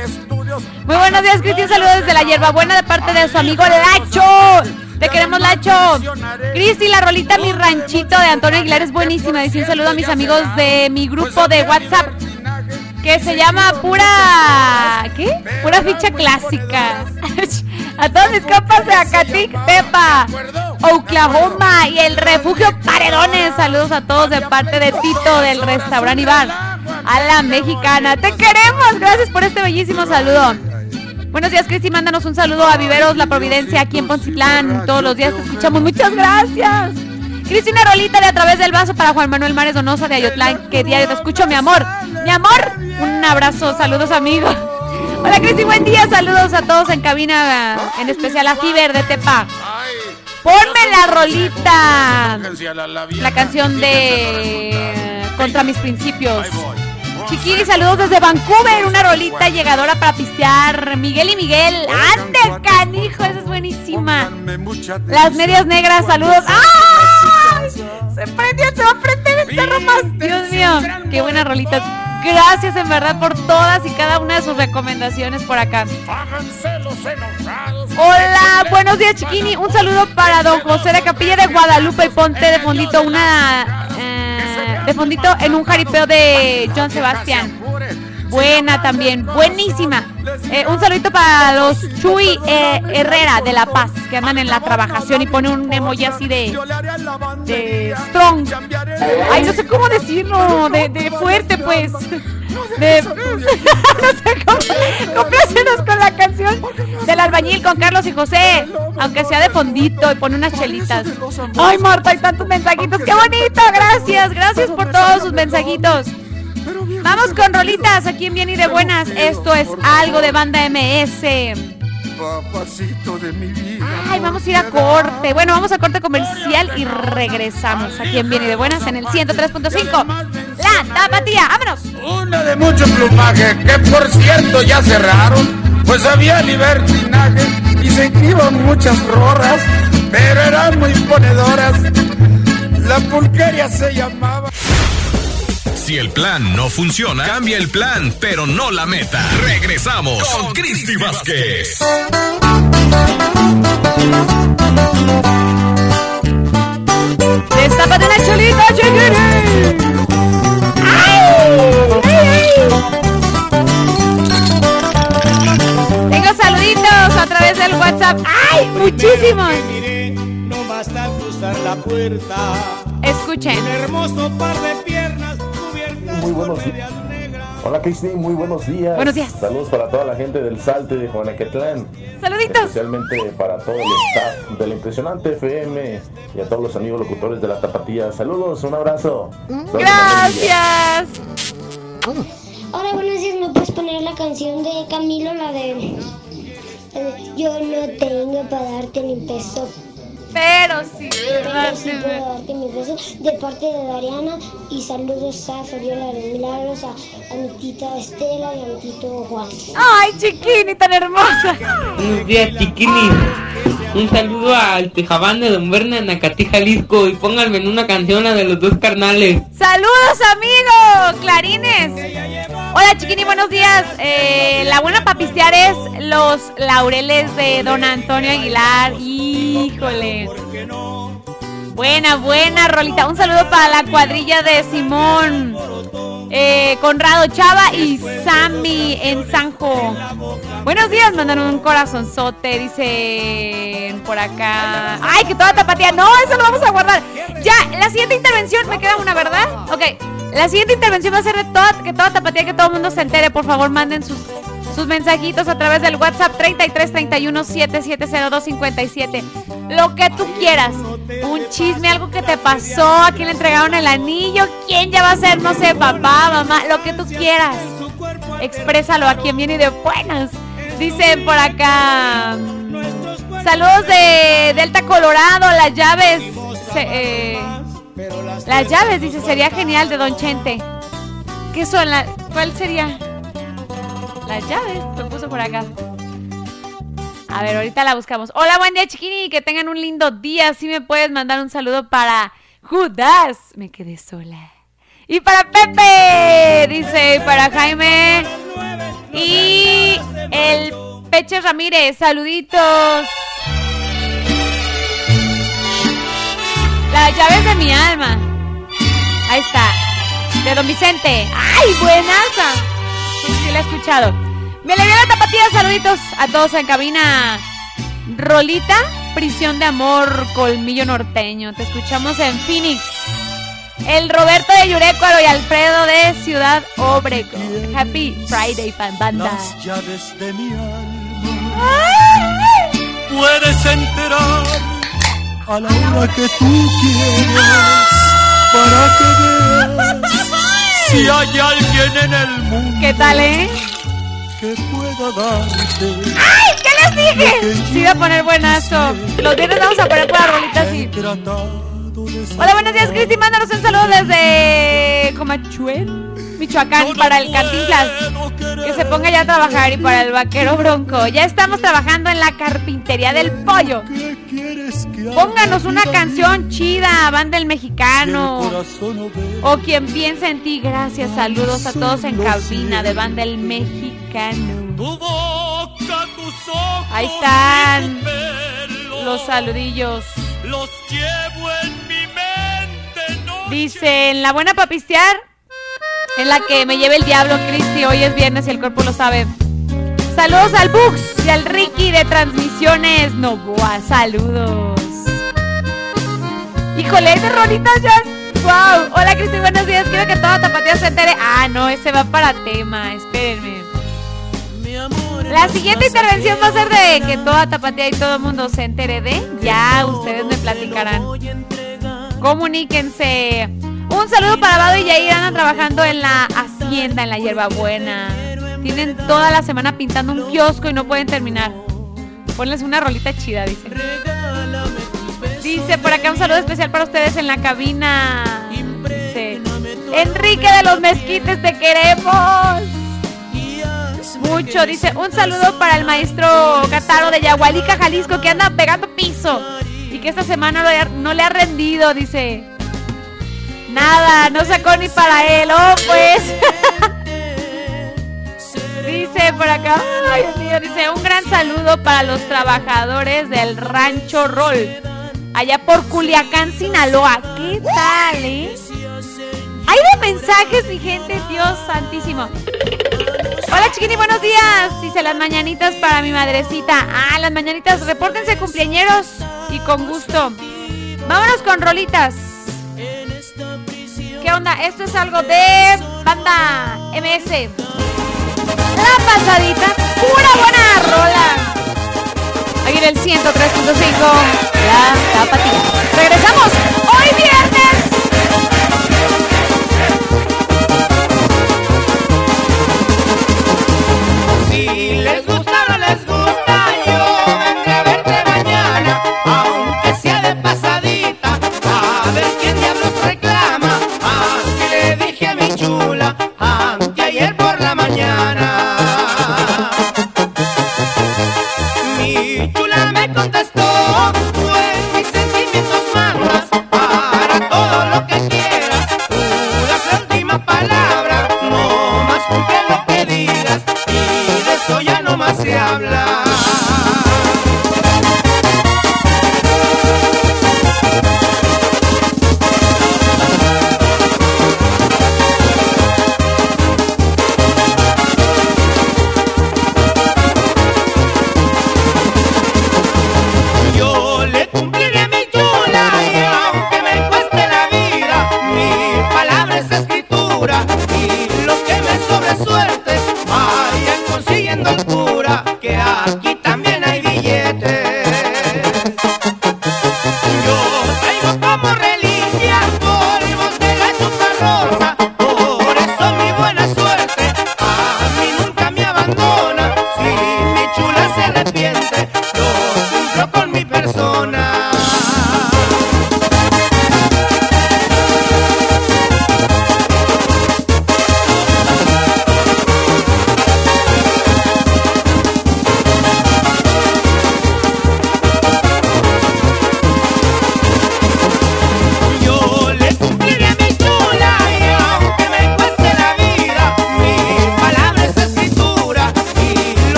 Muy buenos días, Cristi. Un saludo desde la hierbabuena de parte de su amigo Lacho. Te queremos, Lacho. Cristi, la rolita Mi Ranchito de Antonio Aguilar es buenísima. Dice un saludo a mis amigos de mi grupo de WhatsApp que se llama Pura. ¿Qué? Pura ficha clásica. A todos mis compas de Acatic, Tepa, Oklahoma y el refugio Paredones. Saludos a todos de parte de Tito del restaurante. A la mexicana. Te queremos. Gracias por este bellísimo saludo. Buenos días, Cristi. Mándanos un saludo a Viveros La Providencia aquí en Poncitlán. Todos los días te escuchamos. Muchas gracias. Cristina Rolita de A través del vaso para Juan Manuel Mares Donosa de Ayotlán. Que diario te escucho, mi amor. Mi amor. Un abrazo. Saludos, amigos. Hola, Cristi. Buen día. Saludos a todos en cabina. En especial a Fiber de Tepa. Ponme la rolita. La canción de Contra mis principios. Chiquiri, saludos desde Vancouver. Una rolita llegadora para pistear. Miguel y Miguel. ¡Ande, canijo! Esa es buenísima. Las medias negras, saludos. ¡Ay! Se prendió, se va a prender el cerro más. Dios mío, qué buena rolita. Gracias en verdad por todas y cada una de sus recomendaciones por acá. Hola, buenos días Chiquini. Un saludo para don José de Capilla de Guadalupe y ponte de fondito una eh, de fondito en un jaripeo de John Sebastián. Buena también, buenísima. Eh, un saludito para los Chuy eh, Herrera de La Paz que andan en la trabajación y pone un emoji así de, strong. Ay, no sé cómo decirlo, de, de fuerte pues. De, no sé cómo. Complácenos con la canción del albañil con Carlos y José, aunque sea de fondito y pone unas chelitas. Ay, Marta, hay tantos mensajitos. ¡Qué bonito! Gracias, gracias por todos sus mensajitos. Vamos con rolitas aquí en Bien y de Buenas. Esto es algo de banda MS. Papacito de mi vida. Ay, vamos a ir a corte. Bueno, vamos a corte comercial y regresamos aquí en Bien y de Buenas en el 103.5. La tapatía, vámonos. Una de mucho plumaje, que por cierto ya cerraron, pues había libertinaje y se iban muchas rorras, pero eran muy ponedoras. La pulqueria se llamaba. Si el plan no funciona, cambia el plan, pero no la meta. Regresamos con Cristi Vázquez. Destápate la cholita, chiquiri. ¡Ay! ¡Ay, ay! Tengo saluditos a través del WhatsApp. ¡Ay! Muchísimos. No basta al cruzar la puerta. Escuchen. Un hermoso par de piernas cubiertas Muy buenos días. Hola Cristi, muy buenos días. Buenos días. Saludos para toda la gente del Salte de Juanacatlán. Saluditos. Especialmente para todo el staff del impresionante FM y a todos los amigos locutores de la Tapatía. Saludos, un abrazo. Gracias. Hola, buenos días. ¿Me puedes poner la canción de Camilo, la de eh, Yo no tengo para darte ni peso? Pero sí, Pero sí puedo darte mi beso de parte de Dariana y saludos a Fabiola de Milagros, a, a mi tita Estela y a mi tito Juan. Ay, chiquini, tan hermosa. Buenos días, chiquini. Un saludo al Tejabán de Don Berna en Acatí, Jalisco. Y pónganme en una canción la de los dos carnales. Saludos, amigo. Clarines. Hola, chiquini, buenos días. Eh, la buena para pistear es los laureles de don Antonio Aguilar. Híjole. Buena, buena, Rolita. Un saludo para la cuadrilla de Simón, eh, Conrado Chava y Sammy en Sanjo. Buenos días, mandan un corazonzote, dicen por acá. Ay, que toda tapatía. No, eso lo vamos a guardar. Ya, la siguiente intervención, me queda una, ¿verdad? Ok. La siguiente intervención va a ser de toda, que toda tapatía, que todo el mundo se entere. Por favor, manden sus, sus mensajitos a través del WhatsApp 33 31 7702 57. Lo que tú quieras. Un chisme, algo que te pasó, a quién le entregaron el anillo, quién ya va a ser, no sé, papá, mamá, lo que tú quieras. Exprésalo a quien viene de buenas. Dicen por acá. Saludos de Delta Colorado, las llaves. eh, las llaves, dice, sería genial de Don Chente. ¿Qué son? La, ¿Cuál sería? Las llaves, lo puso por acá. A ver, ahorita la buscamos. Hola, buen día, chiquini. Que tengan un lindo día. Si me puedes mandar un saludo para Judas. Me quedé sola. Y para Pepe, dice, y para Jaime. Y el Peche Ramírez, saluditos. Las llaves de mi alma. Ahí está. De Don Vicente. ¡Ay, buenaza! Sí, la he escuchado. Me le dio la tapatía, saluditos a todos en cabina. Rolita, prisión de amor, colmillo norteño. Te escuchamos en Phoenix. El Roberto de Yurecuaro y Alfredo de Ciudad Obregón. Happy Friday, fan banda. Las llaves de mi alma. Puedes enterar a la hora que tú quieras para que veas si hay alguien en el mundo ¿Qué tal, eh? que pueda darte. ¡Ay! ¿Qué les dije? Sí, iba a poner buenazo. Los viernes vamos a poner por rolita así. Hola, buenos días, Cristi. Mándanos un saludo desde Comachuel, Michoacán, para el Cantinflas. Que se ponga ya a trabajar y para el vaquero bronco. Ya estamos trabajando en la carpintería del pollo. Pónganos una canción chida, banda el mexicano. O quien piense en ti, gracias. Saludos a todos en cabina de banda el mexicano. Ahí están los saludillos. Los llevo en mente. Dicen, la buena para pistear, en la que me lleve el diablo, Cristi. Hoy es viernes y el cuerpo lo sabe. Saludos al Bux y al Ricky de Transmisiones Novoa. Saludos. Híjole, de rolitas ya. Wow. Hola, Cristi, buenos días. Quiero que toda tapatía se entere. Ah, no, ese va para tema. Espérenme. La siguiente intervención va a ser de que toda tapatía y todo el mundo se entere de. Ya, ustedes me platicarán. Comuníquense. Un saludo para Vado y Yair. Andan trabajando en la hacienda, en la hierbabuena. Tienen toda la semana pintando un kiosco y no pueden terminar. Ponles una rolita chida, dice. Dice por acá un saludo especial para ustedes en la cabina. Dice, Enrique de los Mezquites, te queremos. Mucho, dice, un saludo para el maestro Cataro de Yagualica, Jalisco, que anda pegando piso que esta semana no le ha, no le ha rendido, dice. Nada, no sacó ni para él. Oh, pues. dice por acá, ay Dios mío, dice un gran saludo para los trabajadores del Rancho Roll, allá por Culiacán, Sinaloa. ¿Qué tal, eh? Hay de mensajes, mi gente, Dios santísimo. Hola chiquini, buenos días. Dice las mañanitas para mi madrecita. Ah, las mañanitas, repórtense cumpleañeros y con gusto. Vámonos con rolitas. ¿Qué onda? Esto es algo de banda MS. La pasadita, pura buena rola. Aquí en el 103.5, la tapatía. Regresamos hoy viernes.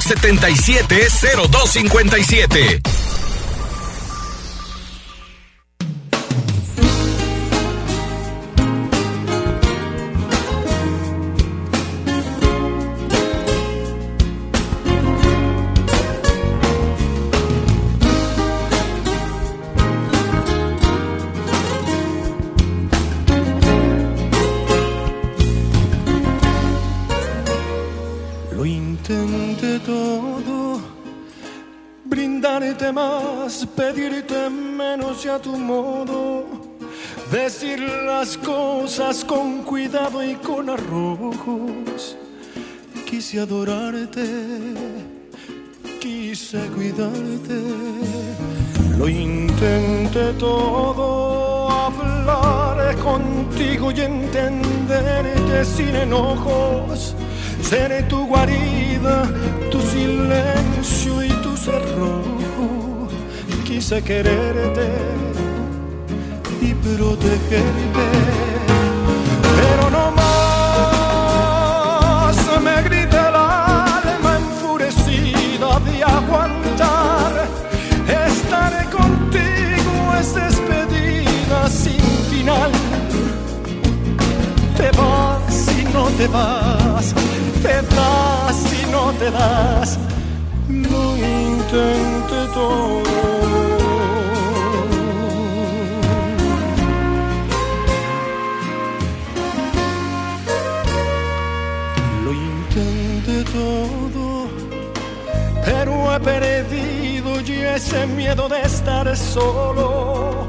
770257. A tu modo, decir las cosas con cuidado y con arrojos. Quise adorarte, quise cuidarte, lo intenté todo, hablar contigo y entenderte sin enojos. Seré tu guarida, Quise quererte y protegerte, pero no más me grita el alma enfurecida de aguantar. Estaré contigo, es despedida sin final. Te vas y no te vas, te das y no te das. Lo intenté todo. Ese miedo de estar solo.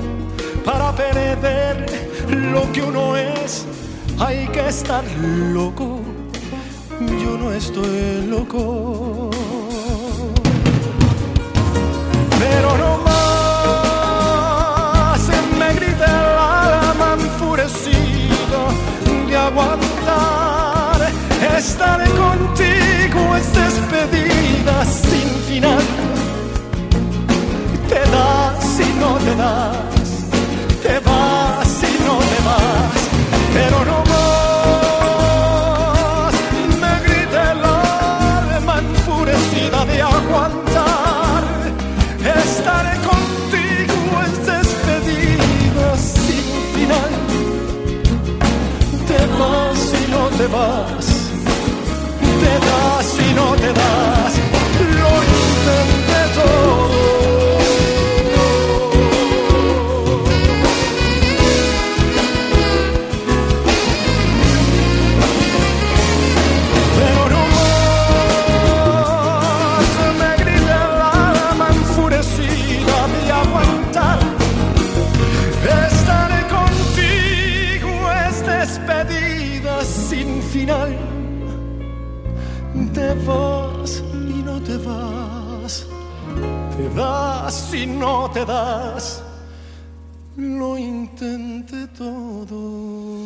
Para perder lo que uno es, hay que estar loco. Yo no estoy loco. Pero no más me grita el alma enfurecido de aguantar. Estaré contigo, es despedida sin final. Te das y no te das, te vas y no te vas, pero no más. Me grita el alma enfurecida de aguantar. Estaré contigo, es despedida sin final. Te vas y no te vas, te das y no te das, lo intenté todo. Das no te das. Lo intenté todo.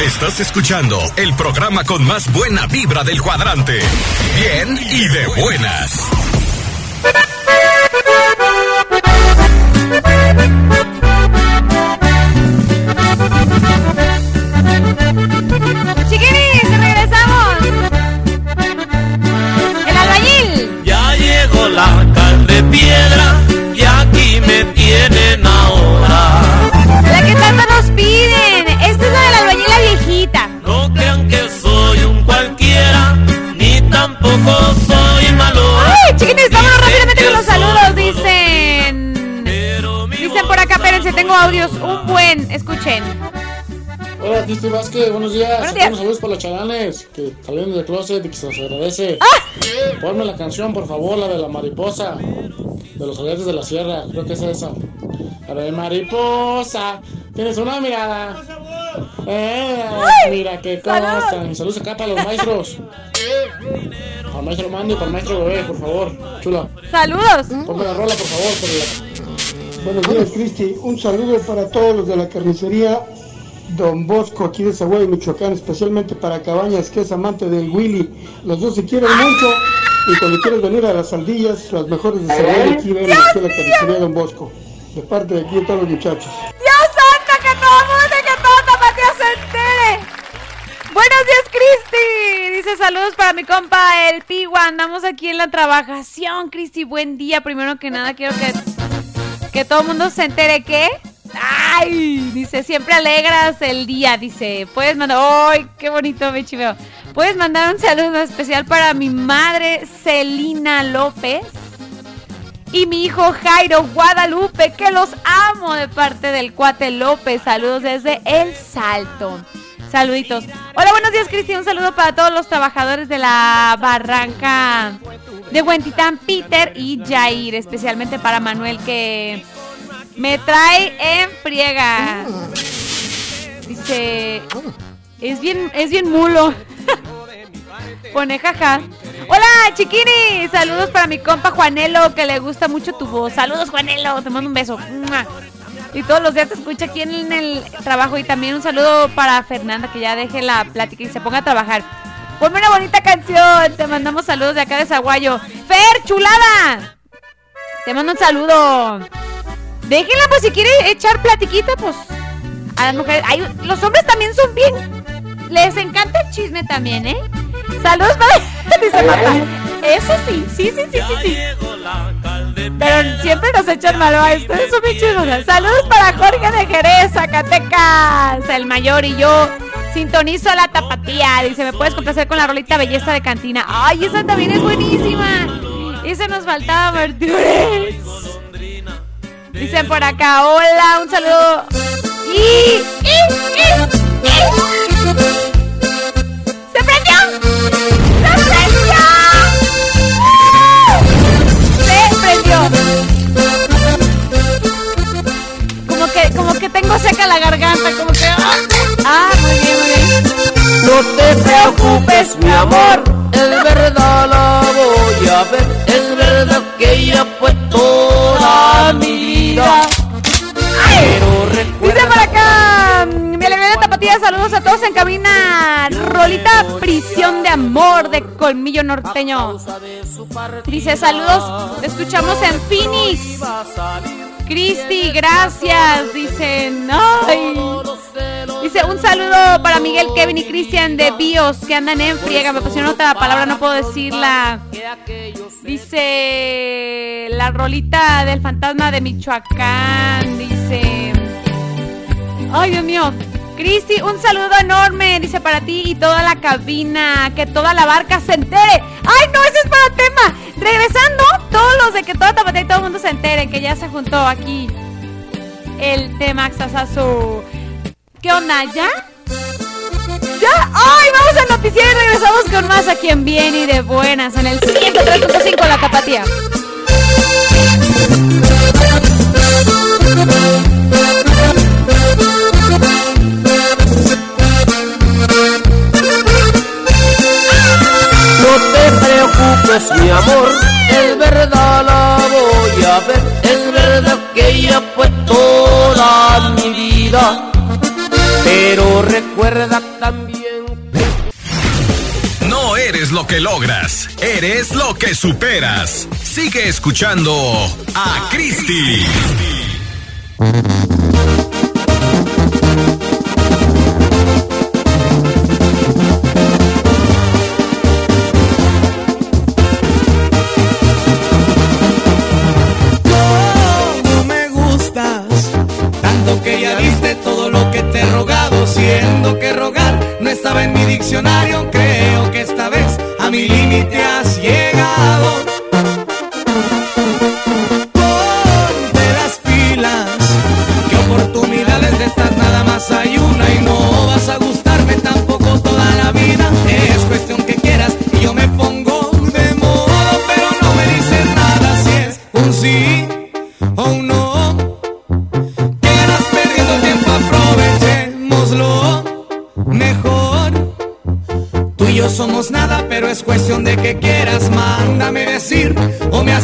Estás escuchando el programa con más buena vibra del cuadrante. Bien y de buenas. Vázquez, buenos días. Buenos días. Saludos para los chalanes que salieron del closet y que se los agradece. ¡Ah! Ponme la canción, por favor, la de la mariposa, de los alegres de la sierra, creo que es esa. La de mariposa, tienes una mirada. Eh, mira qué cosa. Y saludos acá para los maestros. Para el maestro Mandy y para el maestro Bebé, por favor, chula. Saludos. Ponme la rola, por favor, por la... Buenos días, Cristi. Un saludo para todos los de la carnicería Don Bosco, aquí de Zaguay, Michoacán, especialmente para Cabañas, que es amante del Willy. Los dos se quieren mucho. Y cuando quieres venir a las sandillas, las mejores de Zaguay, aquí ven aquí a la carnicería Don Bosco. De parte de aquí de todos los muchachos. ¡Dios santo, que todo el mundo, que todo Tapatía se entere! Buenos días, Cristi. Dice saludos para mi compa, el Pigua. Andamos aquí en la trabajación, Cristi. Buen día. Primero que nada, quiero que, que todo el mundo se entere que... Dice, siempre alegras el día. Dice, puedes mandar... ¡Ay, qué bonito me chiveo! Puedes mandar un saludo especial para mi madre, Celina López. Y mi hijo Jairo Guadalupe, que los amo de parte del cuate López. Saludos desde El Salto. Saluditos. Hola, buenos días, Cristi. Un saludo para todos los trabajadores de la barranca de Huentitán, Peter y Jair. Especialmente para Manuel, que me trae en friega. Dice, es bien, es bien mulo. Pone jaja. Hola, chiquini. Saludos para mi compa Juanelo, que le gusta mucho tu voz. Saludos, Juanelo. Te mando un beso. Y todos los días te escucha aquí en el trabajo. Y también un saludo para Fernanda, que ya deje la plática y se ponga a trabajar. Ponme una bonita canción. Te mandamos saludos de acá de Zaguayo. Fer, chulada. Te mando un saludo. Déjenla, pues si quiere echar platiquita, pues a las mujeres. Ay, los hombres también son bien. Les encanta el chisme también, ¿eh? Saludos para. Dice papá. Eso sí, sí, sí, sí, sí, sí. Pero siempre nos echan malo a ustedes son bien chismosas. Saludos para Jorge de Jerez, Zacatecas, el mayor y yo. Sintonizo la tapatía. Dice, ¿me puedes complacer con la rolita belleza de cantina? Ay, esa también es buenísima. Esa nos faltaba, Martínez. Dicen por acá, hola, un saludo. ¡Y! ¡Se prendió! ¡Se prendió! ¡Se prendió! Como que, como que tengo seca la garganta, como que... ¡Ah! Ah, muy bien. pues mi amor, es verdad la voy a ver, es verdad que ella fue toda mi vida. Pero recuerda Dice por acá, mi alegría de tapatía, saludos a todos en cabina. Rolita Prisión de Amor de Colmillo Norteño. Dice, saludos, escuchamos en Phoenix. Cristi, gracias. Dicen, ay. Dice, un saludo para Miguel, Kevin y Cristian de Bios que andan en friega. Me pusieron otra palabra, no puedo decirla. Dice, la rolita del fantasma de Michoacán. Dice, ay Dios mío. Cristi, un saludo enorme, dice para ti y toda la cabina, que toda la barca se entere. ¡Ay, no, ese es para tema! Regresando, todos los de que toda Tapatía y todo el mundo se entere que ya se juntó aquí el tema Xasazo. ¿Qué onda? ¿Ya? ¿Ya? ¡Ay, vamos al noticiero y regresamos con más aquí en Bien y de Buenas en el 103.5 La Tapatía. Preocupes, mi amor, es verdad la voy a ver, es verdad que ella fue toda mi vida. Pero recuerda también No eres lo que logras, eres lo que superas. Sigue escuchando a Cristi. Diccionario,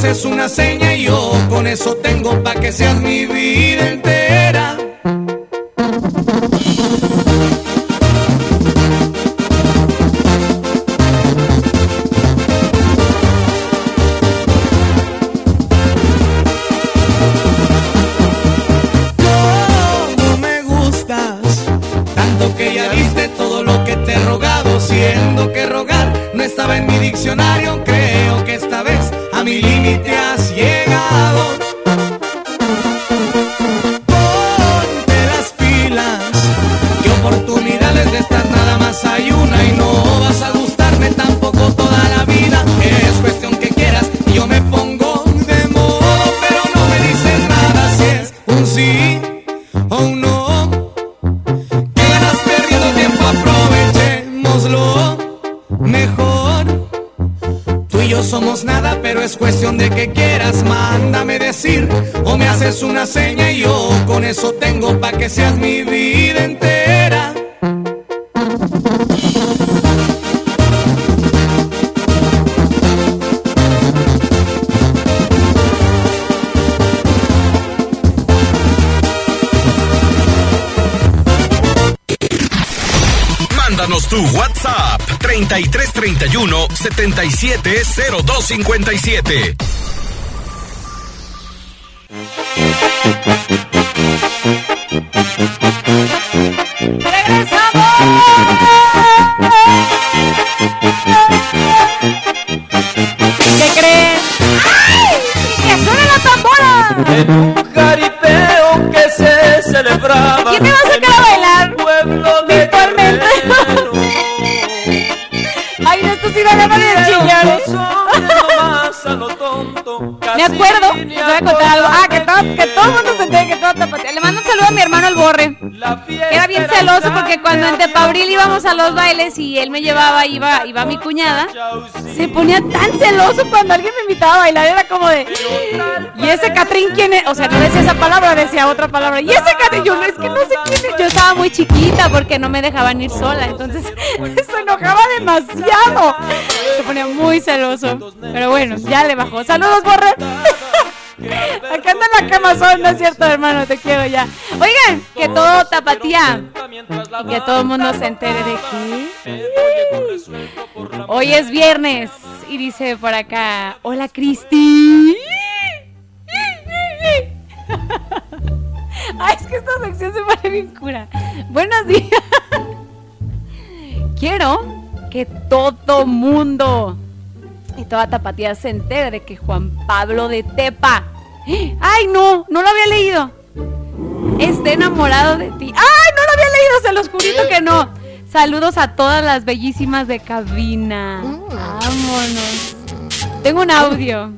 haces una seña y yo con eso tengo pa' que seas mi vida entera. Que seas mi vida entera. Mándanos tu WhatsApp 3331 770257. Cuando en Tepabril íbamos a los bailes y él me llevaba, iba, iba mi cuñada, se ponía tan celoso cuando alguien me invitaba a bailar, era como de, ¿y ese Catrín quién es? O sea, no decía esa palabra, decía otra palabra, ¿y ese Catrín? Yo no, es que no sé quién es. Yo estaba muy chiquita porque no me dejaban ir sola, entonces se enojaba demasiado. Se ponía muy celoso, pero bueno, ya le bajó. Saludos, Borre. Acá anda la camazón, no es cierto, hermano, te quiero ya. Oigan, que todo tapatía y que todo el mundo se entere de que hoy es viernes y dice por acá, hola Cristi. Ay, es que esta sección se pone bien cura. Buenos días. Quiero que todo mundo y toda tapatía se entere de que Juan Pablo de Tepa. ¡Ay, no! No lo había leído. Está enamorado de los jurito que no. Saludos a todas las bellísimas de cabina. Vámonos. Tengo un audio.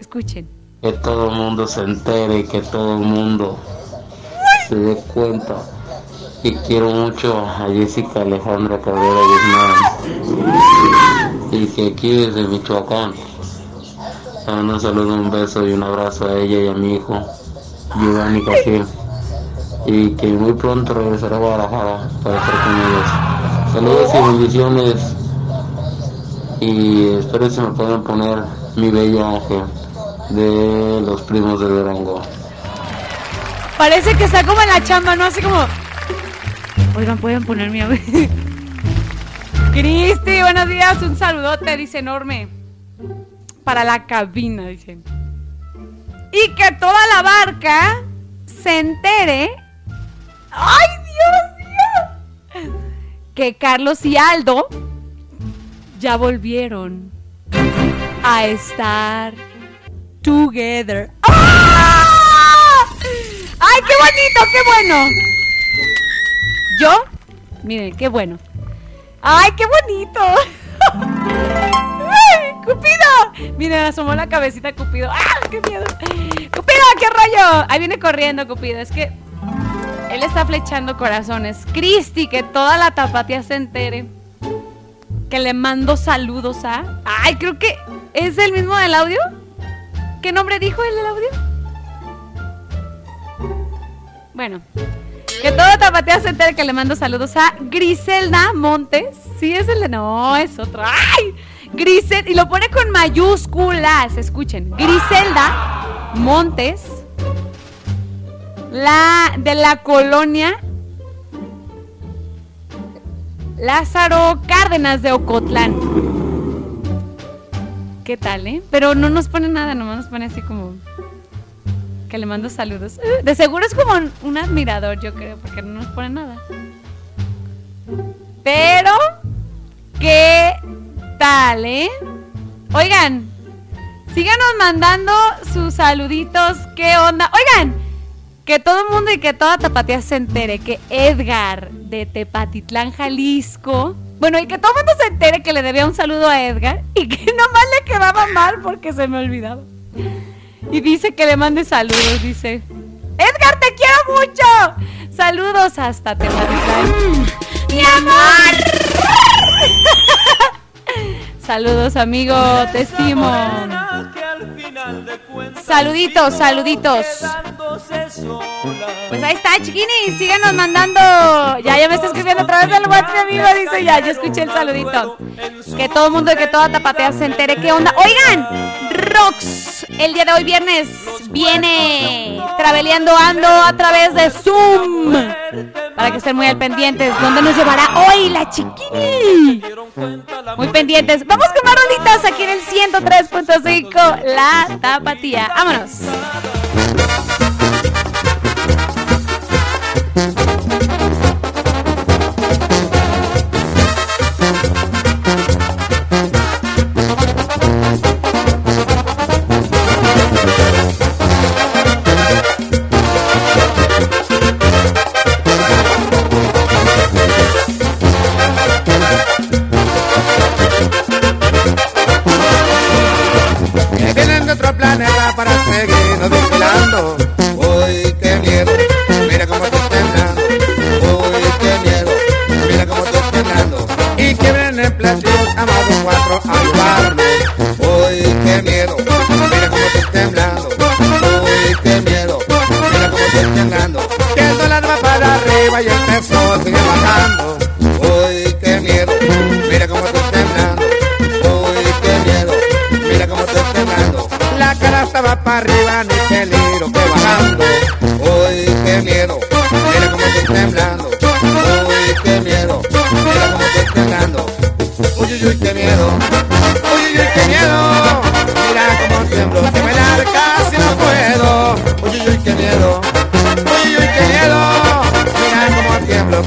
Escuchen. Que todo el mundo se entere, que todo el mundo se dé cuenta. Y quiero mucho a Jessica Alejandra Cabrera Guzmán. Y que aquí desde Michoacán. Un saludo, un beso y un abrazo a ella y a mi hijo, Giovanni Casil. Y que muy pronto regresará a Guadalajara para estar con ellos. Saludos y bendiciones. Y espero que se me puedan poner mi bello ángel de los primos de Durango. Parece que está como en la chamba, ¿no? Así como. Oigan, pueden poner mi. Cristi, buenos días. Un saludote, dice enorme. Para la cabina, dice. Y que toda la barca se entere. ¡Ay, Dios mío! Que Carlos y Aldo ya volvieron a estar together. ¡Ah! ¡Ay, qué bonito, qué bueno! Yo, miren, qué bueno. ¡Ay, qué bonito! ¡Ay, ¡Cupido! Miren, asomó la cabecita Cupido. ¡Ah, qué miedo! ¡Cupido, qué rollo! Ahí viene corriendo Cupido. Es que él está flechando corazones. Cristi, que toda la tapatía se entere. Que le mando saludos a. ¡Ay, creo que es el mismo del audio! ¿Qué nombre dijo el del audio? Bueno, que todo Tapatía se entere que le mando saludos a Griselda Montes. Sí, es el de. No, es otro. ¡Ay! Grisel. Y lo pone con mayúsculas. Escuchen. Griselda Montes. La de la colonia Lázaro Cárdenas de Ocotlán. ¿Qué tal, eh? Pero no nos pone nada, nomás nos pone así como que le mando saludos. De seguro es como un, admirador, yo creo, porque no nos pone nada. Pero, ¿qué tal, eh? Oigan, síganos mandando sus saluditos. ¿Qué onda? Oigan, que todo el mundo y que toda Tapatía se entere que Edgar de Tepatitlán, Jalisco. Bueno, y que todo el mundo se entere que le debía un saludo a Edgar y que nomás le quedaba mal porque se me olvidaba. Y dice que le mande saludos, dice. Edgar, te quiero mucho. Saludos hasta Tepatitlán. Mi amor. Saludos, amigo, te estimo. Saluditos, saluditos. Pues ahí está, chiquinis. Síganos mandando. Ya, ya me está escribiendo a través del WhatsApp, mi amigo. Dice ya, yo escuché el saludito. Que todo el mundo y que toda tapatea se entere qué onda. Oigan, Rox, el día de hoy viernes viene traveleando ando a través de Zoom. Para que estén muy al pendientes. ¿Dónde nos llevará hoy la chiquini? Muy pendientes. Vamos con más aquí en el 103.5 La Tapatía. Vámonos. Para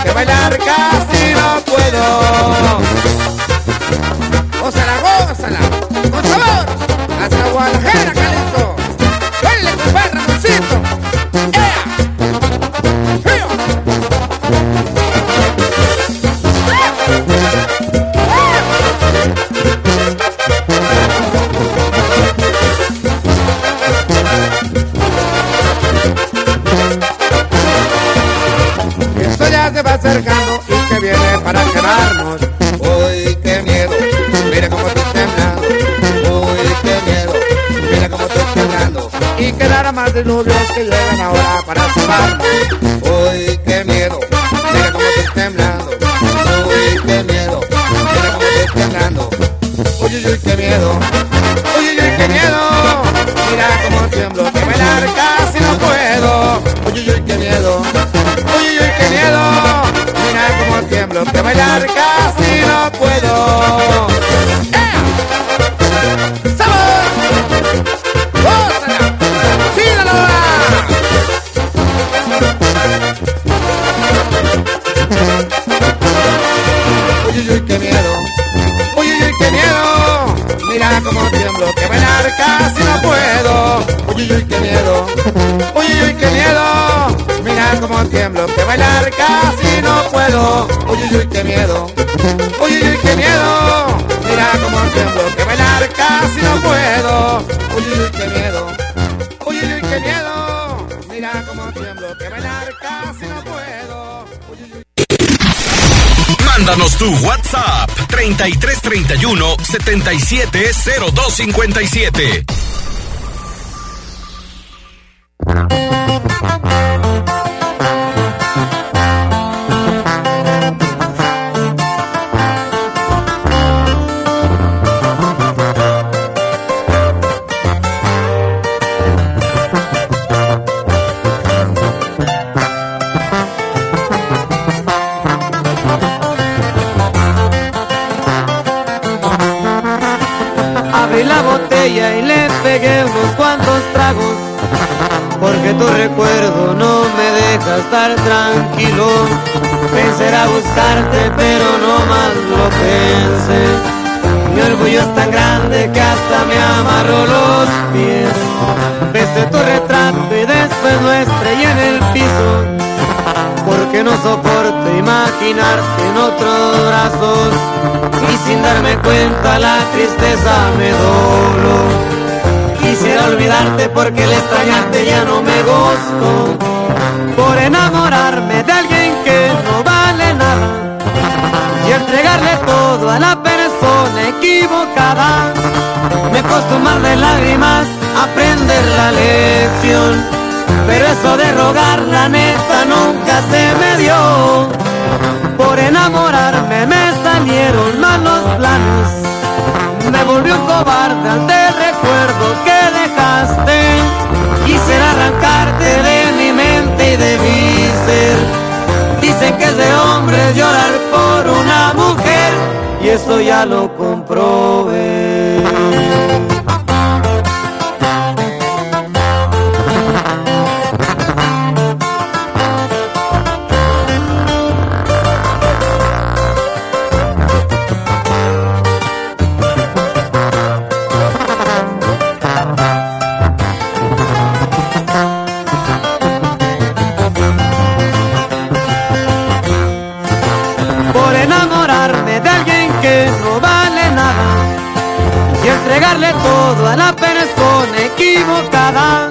que bailar casi no puedo. Gózala, gózala, con sabor. Hasta la Guadalajara, quedará más diluvios que llegan ahora para salvarnos. Uy, qué miedo, mira cómo estoy temblando. Uy, qué miedo, mira cómo estoy temblando. Uy, uy, uy, qué miedo. Uy, uy, uy, qué miedo. Mira cómo tiemblo, que bailar casi no puedo. Uy, uy, uy, qué miedo. Uy, uy, uy, qué miedo. Mira cómo tiemblo, que bailar casi bailar casi no puedo. Uy, uy, uy, qué miedo. Uy, uy, uy, qué miedo. Mira cómo tiemblo, que bailar casi no puedo. Uy, uy, qué miedo. Uy, uy, qué miedo. Mira cómo tiemblo, que bailar casi no puedo. Mándanos tu WhatsApp 3331 770257. Pensé a buscarte pero no más lo pensé. Mi orgullo es tan grande que hasta me amarró los pies. Besé tu retrato y después lo estrellé en el piso. Porque no soporto imaginarte en otros brazos. Y sin darme cuenta la tristeza me doblo. Quisiera olvidarte porque el extrañarte ya no me gusto por enamorarme de alguien que no vale nada y entregarle todo a la persona equivocada. Me costó más de lágrimas aprender la lección. Pero eso de rogar la neta nunca se me dio. Por enamorarme me salieron malos planes. Me volvió un cobarde ante el recuerdo que dejaste. Quisiera arrancarte de y de mi ser. Dicen que es de hombres llorar por una mujer. Y eso ya lo comprobé. Por enamorarme de alguien que no vale nada y entregarle todo a la persona equivocada.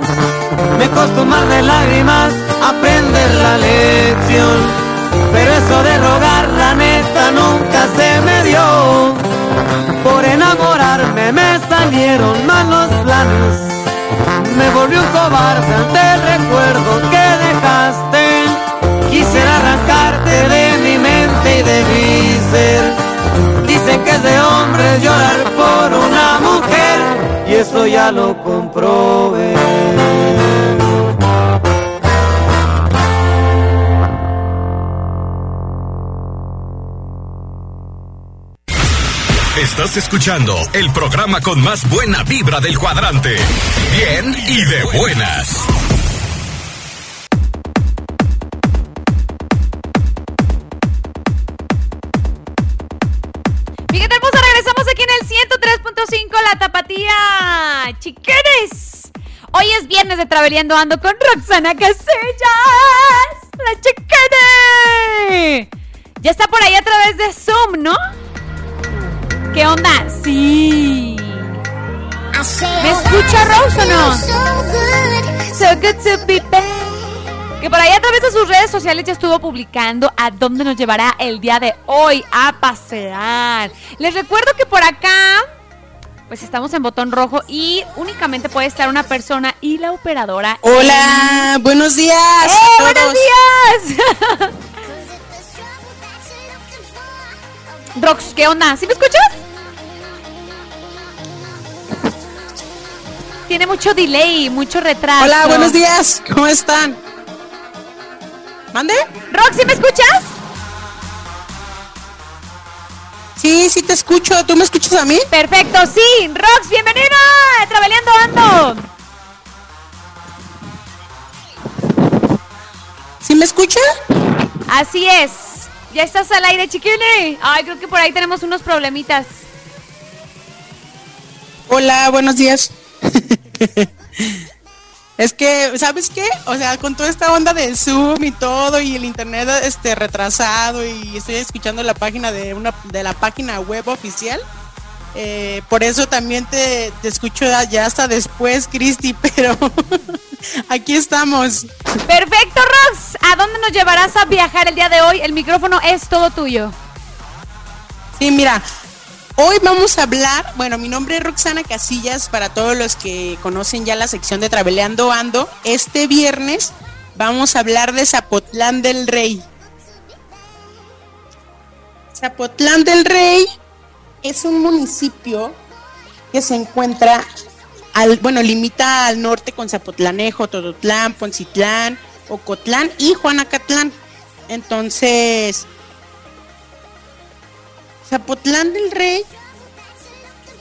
Me costó más de lágrimas aprender la lección, pero eso de rogar la neta nunca se me dio. Por enamorarme me salieron malos planes, me volvió un cobarde ante el recuerdo que dejaste. Y de mi ser. Dicen que es de hombres llorar por una mujer y eso ya lo comprobé. Estás escuchando el programa con más buena vibra del cuadrante. Bien y de buenas. 105 La Tapatía. Chiqueres. Hoy es viernes de Traveleando Ando con Roxana Casellas. La chiquere. Ya está por ahí a través de Zoom, ¿no? ¿Qué onda? Sí. ¿Me escucha Rose o no? So good to be back. Que por ahí a través de sus redes sociales ya estuvo publicando a dónde nos llevará el día de hoy a pasear. Les recuerdo que por acá pues estamos en botón rojo y únicamente puede estar una persona y la operadora. Hola, buenos días. ¡Eh, buenos días! Rox, ¿qué onda? ¿Sí me escuchas? Tiene mucho delay, mucho retraso. Hola, buenos días. ¿Cómo están? ¿Mande? Rox, ¿sí me escuchas? Sí, sí te escucho. ¿Tú me escuchas a mí? Perfecto, sí. Rox, bienvenida. a Traveleando Ando. ¿Sí me escucha? Así es. Ya estás al aire, chiquini. Ay, creo que por ahí tenemos unos problemitas. Hola, buenos días. es que, ¿sabes qué? O sea, con toda esta onda del Zoom y todo y el internet este retrasado y estoy escuchando la página de una de la página web oficial. eh, por eso también te, te escucho ya hasta después, Cristi, pero aquí estamos. Perfecto, Rox. ¿A dónde nos llevarás a viajar el día de hoy? El micrófono es todo tuyo. Sí, mira, hoy vamos a hablar, bueno, mi nombre es Roxana Casillas, para todos los que conocen ya la sección de Traveleando Ando, este viernes vamos a hablar de Zapotlán del Rey. Zapotlán del Rey es un municipio que se encuentra al, bueno, limita al norte con Zapotlanejo, Tototlán, Poncitlán, Ocotlán y Juanacatlán. Entonces, Zapotlán del Rey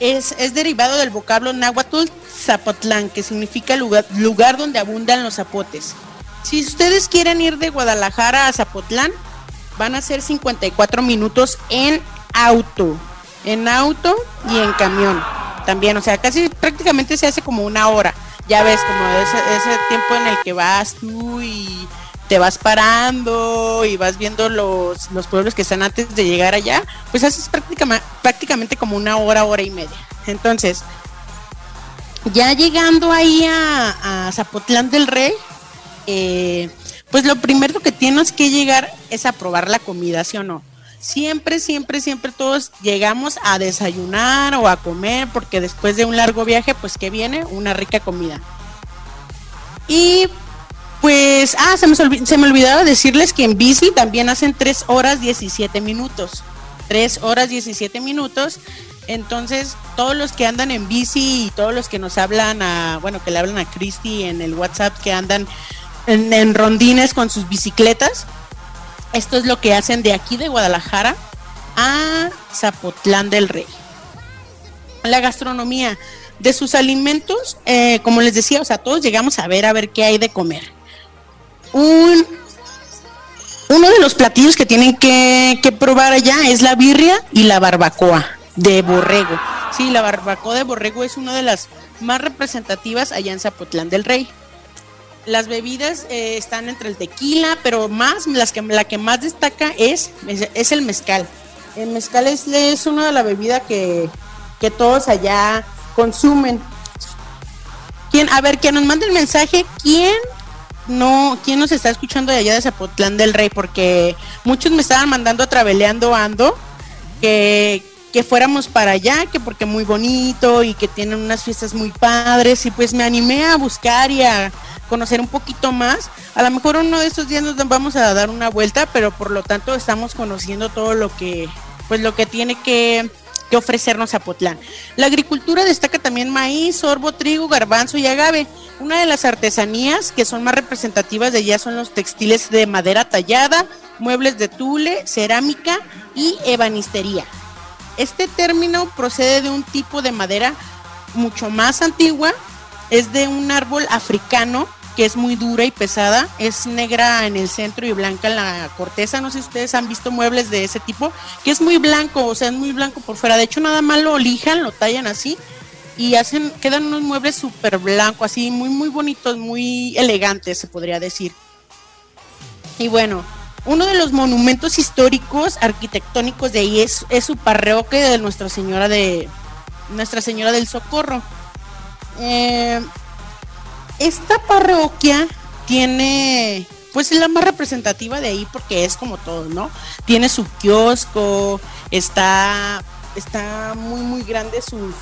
es, es derivado del vocablo náhuatl Zapotlán, que significa lugar, lugar donde abundan los zapotes. Si ustedes quieren ir de Guadalajara a Zapotlán, van a ser 54 minutos en auto, en auto y en camión también, o sea, casi prácticamente se hace como una hora. Ya ves, como ese, ese tiempo en el que vas tú y te vas parando y vas viendo los, los pueblos que están antes de llegar allá, pues haces prácticamente, prácticamente como una hora, hora y media. Entonces, ya llegando ahí a, Zapotlán del Rey, eh, pues lo primero que tienes que llegar es a probar la comida, ¿sí o no? Siempre, siempre, siempre todos llegamos a desayunar o a comer, porque después de un largo viaje, pues que viene una rica comida. Y pues, ah, se me, se me olvidaba decirles que en bici también hacen 3 horas 17 minutos. 3 horas 17 minutos. Entonces, todos los que andan en bici y todos los que nos hablan a, bueno, que le hablan a Cristi en el WhatsApp, que andan en, en rondines con sus bicicletas, esto es lo que hacen de aquí de Guadalajara a Zapotlán del Rey. La gastronomía de sus alimentos, eh, como les decía, o sea, todos llegamos a ver a ver qué hay de comer. Un, uno de los platillos que tienen que, que probar allá es la birria y la barbacoa de borrego. Sí, la barbacoa de borrego es una de las más representativas allá en Zapotlán del Rey. Las bebidas eh, están entre el tequila, pero más las que la que más destaca es, es el mezcal. El mezcal es, es una de las bebidas que, que todos allá consumen. ¿Quién, a ver, que nos mande el mensaje, ¿quién no, quién nos está escuchando de allá de Zapotlán del Rey? Porque muchos me estaban mandando a Traveleando Ando que, que fuéramos para allá, que porque muy bonito y que tienen unas fiestas muy padres y pues me animé a buscar y a conocer un poquito más. A lo mejor uno de estos días nos vamos a dar una vuelta, pero por lo tanto estamos conociendo todo lo que pues lo que tiene que, que ofrecernos Zapotlán. La agricultura destaca también maíz, sorbo, trigo, garbanzo y agave. Una de las artesanías que son más representativas de allá son los textiles de madera tallada, muebles de tule, cerámica y ebanistería. Este término procede de un tipo de madera mucho más antigua, es de un árbol africano que es muy dura y pesada, es negra en el centro y blanca en la corteza, no sé si ustedes han visto muebles de ese tipo, que es muy blanco, o sea, es muy blanco por fuera, de hecho nada más lo lijan, lo tallan así y hacen, quedan unos muebles súper blancos, así muy, muy bonitos, muy elegantes, se podría decir. Y bueno, uno de los monumentos históricos arquitectónicos de ahí es, su parroquia de Nuestra Señora de Nuestra Señora del Socorro. Eh, esta parroquia tiene, pues es la más representativa de ahí porque es como todo, ¿no? Tiene su kiosco, está, está muy, muy grande sus,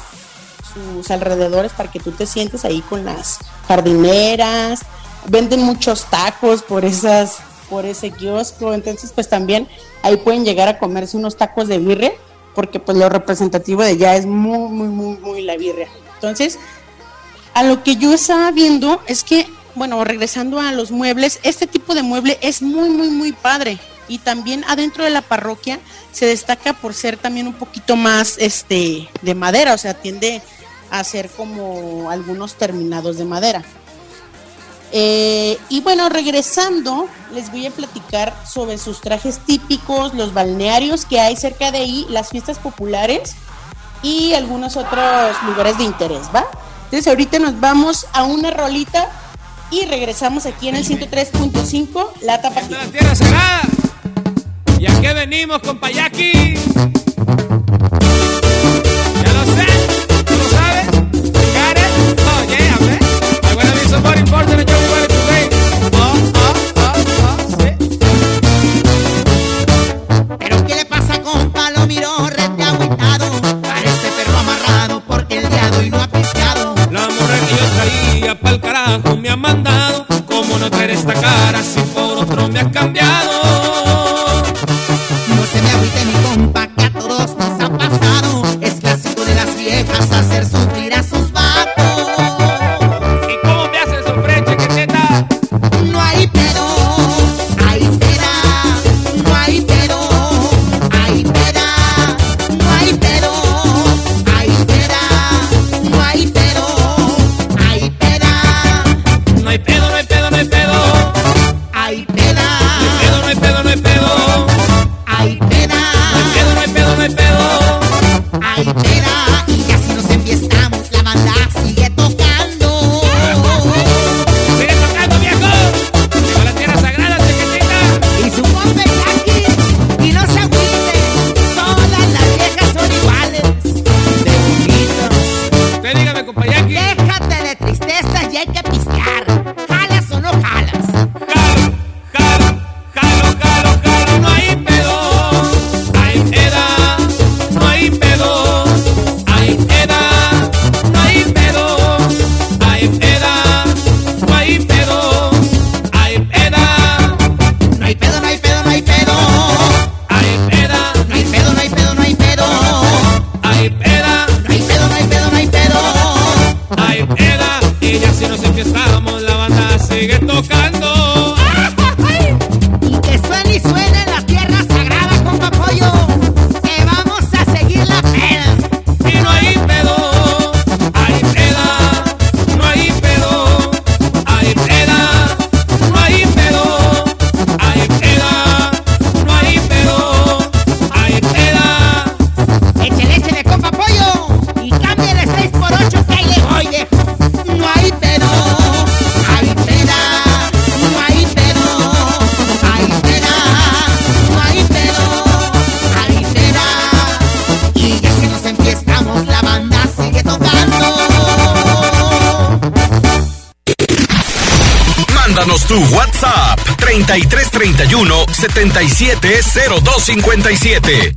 sus alrededores para que tú te sientes ahí con las jardineras, venden muchos tacos por esas, por ese kiosco, entonces pues también ahí pueden llegar a comerse unos tacos de birria, porque pues lo representativo de allá es muy, muy, muy, muy la birria. Entonces, a lo que yo estaba viendo es que, bueno, regresando a los muebles, este tipo de mueble es muy, muy, muy padre. Y también adentro de la parroquia se destaca por ser también un poquito más este de madera, o sea, tiende a ser como algunos terminados de madera. Eh, y bueno, regresando, les voy a platicar sobre sus trajes típicos, los balnearios que hay cerca de ahí, las fiestas populares y algunos otros lugares de interés, ¿va? Entonces ahorita nos vamos a una rolita y regresamos aquí en el 103.5, La Tapatía. La tierra sagrada. ¿Y a qué venimos, compayaki? Ya lo sé, ¿tú lo sabes? Got it? Oh, yeah, man. I wanna be somebody important me ha mandado. ¿Cómo no traer esta cara si por otro me has cambiado? 3331 770257.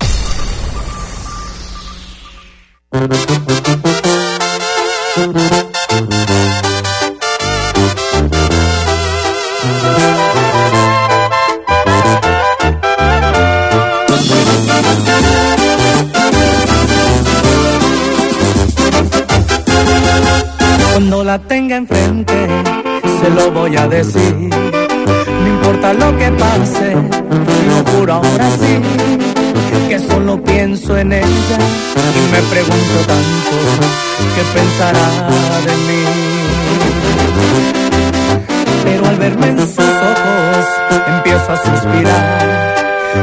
Cuando la tenga enfrente, se lo voy a decir. No importa lo que pase, ahora sí, que solo pienso en ella y me pregunto tanto qué pensará de mí. Pero al verme en sus ojos empiezo a suspirar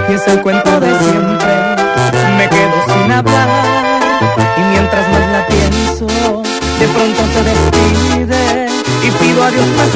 y es el cuento de siempre, me quedo sin hablar y mientras más la pienso, de pronto se despide y pido a Dios más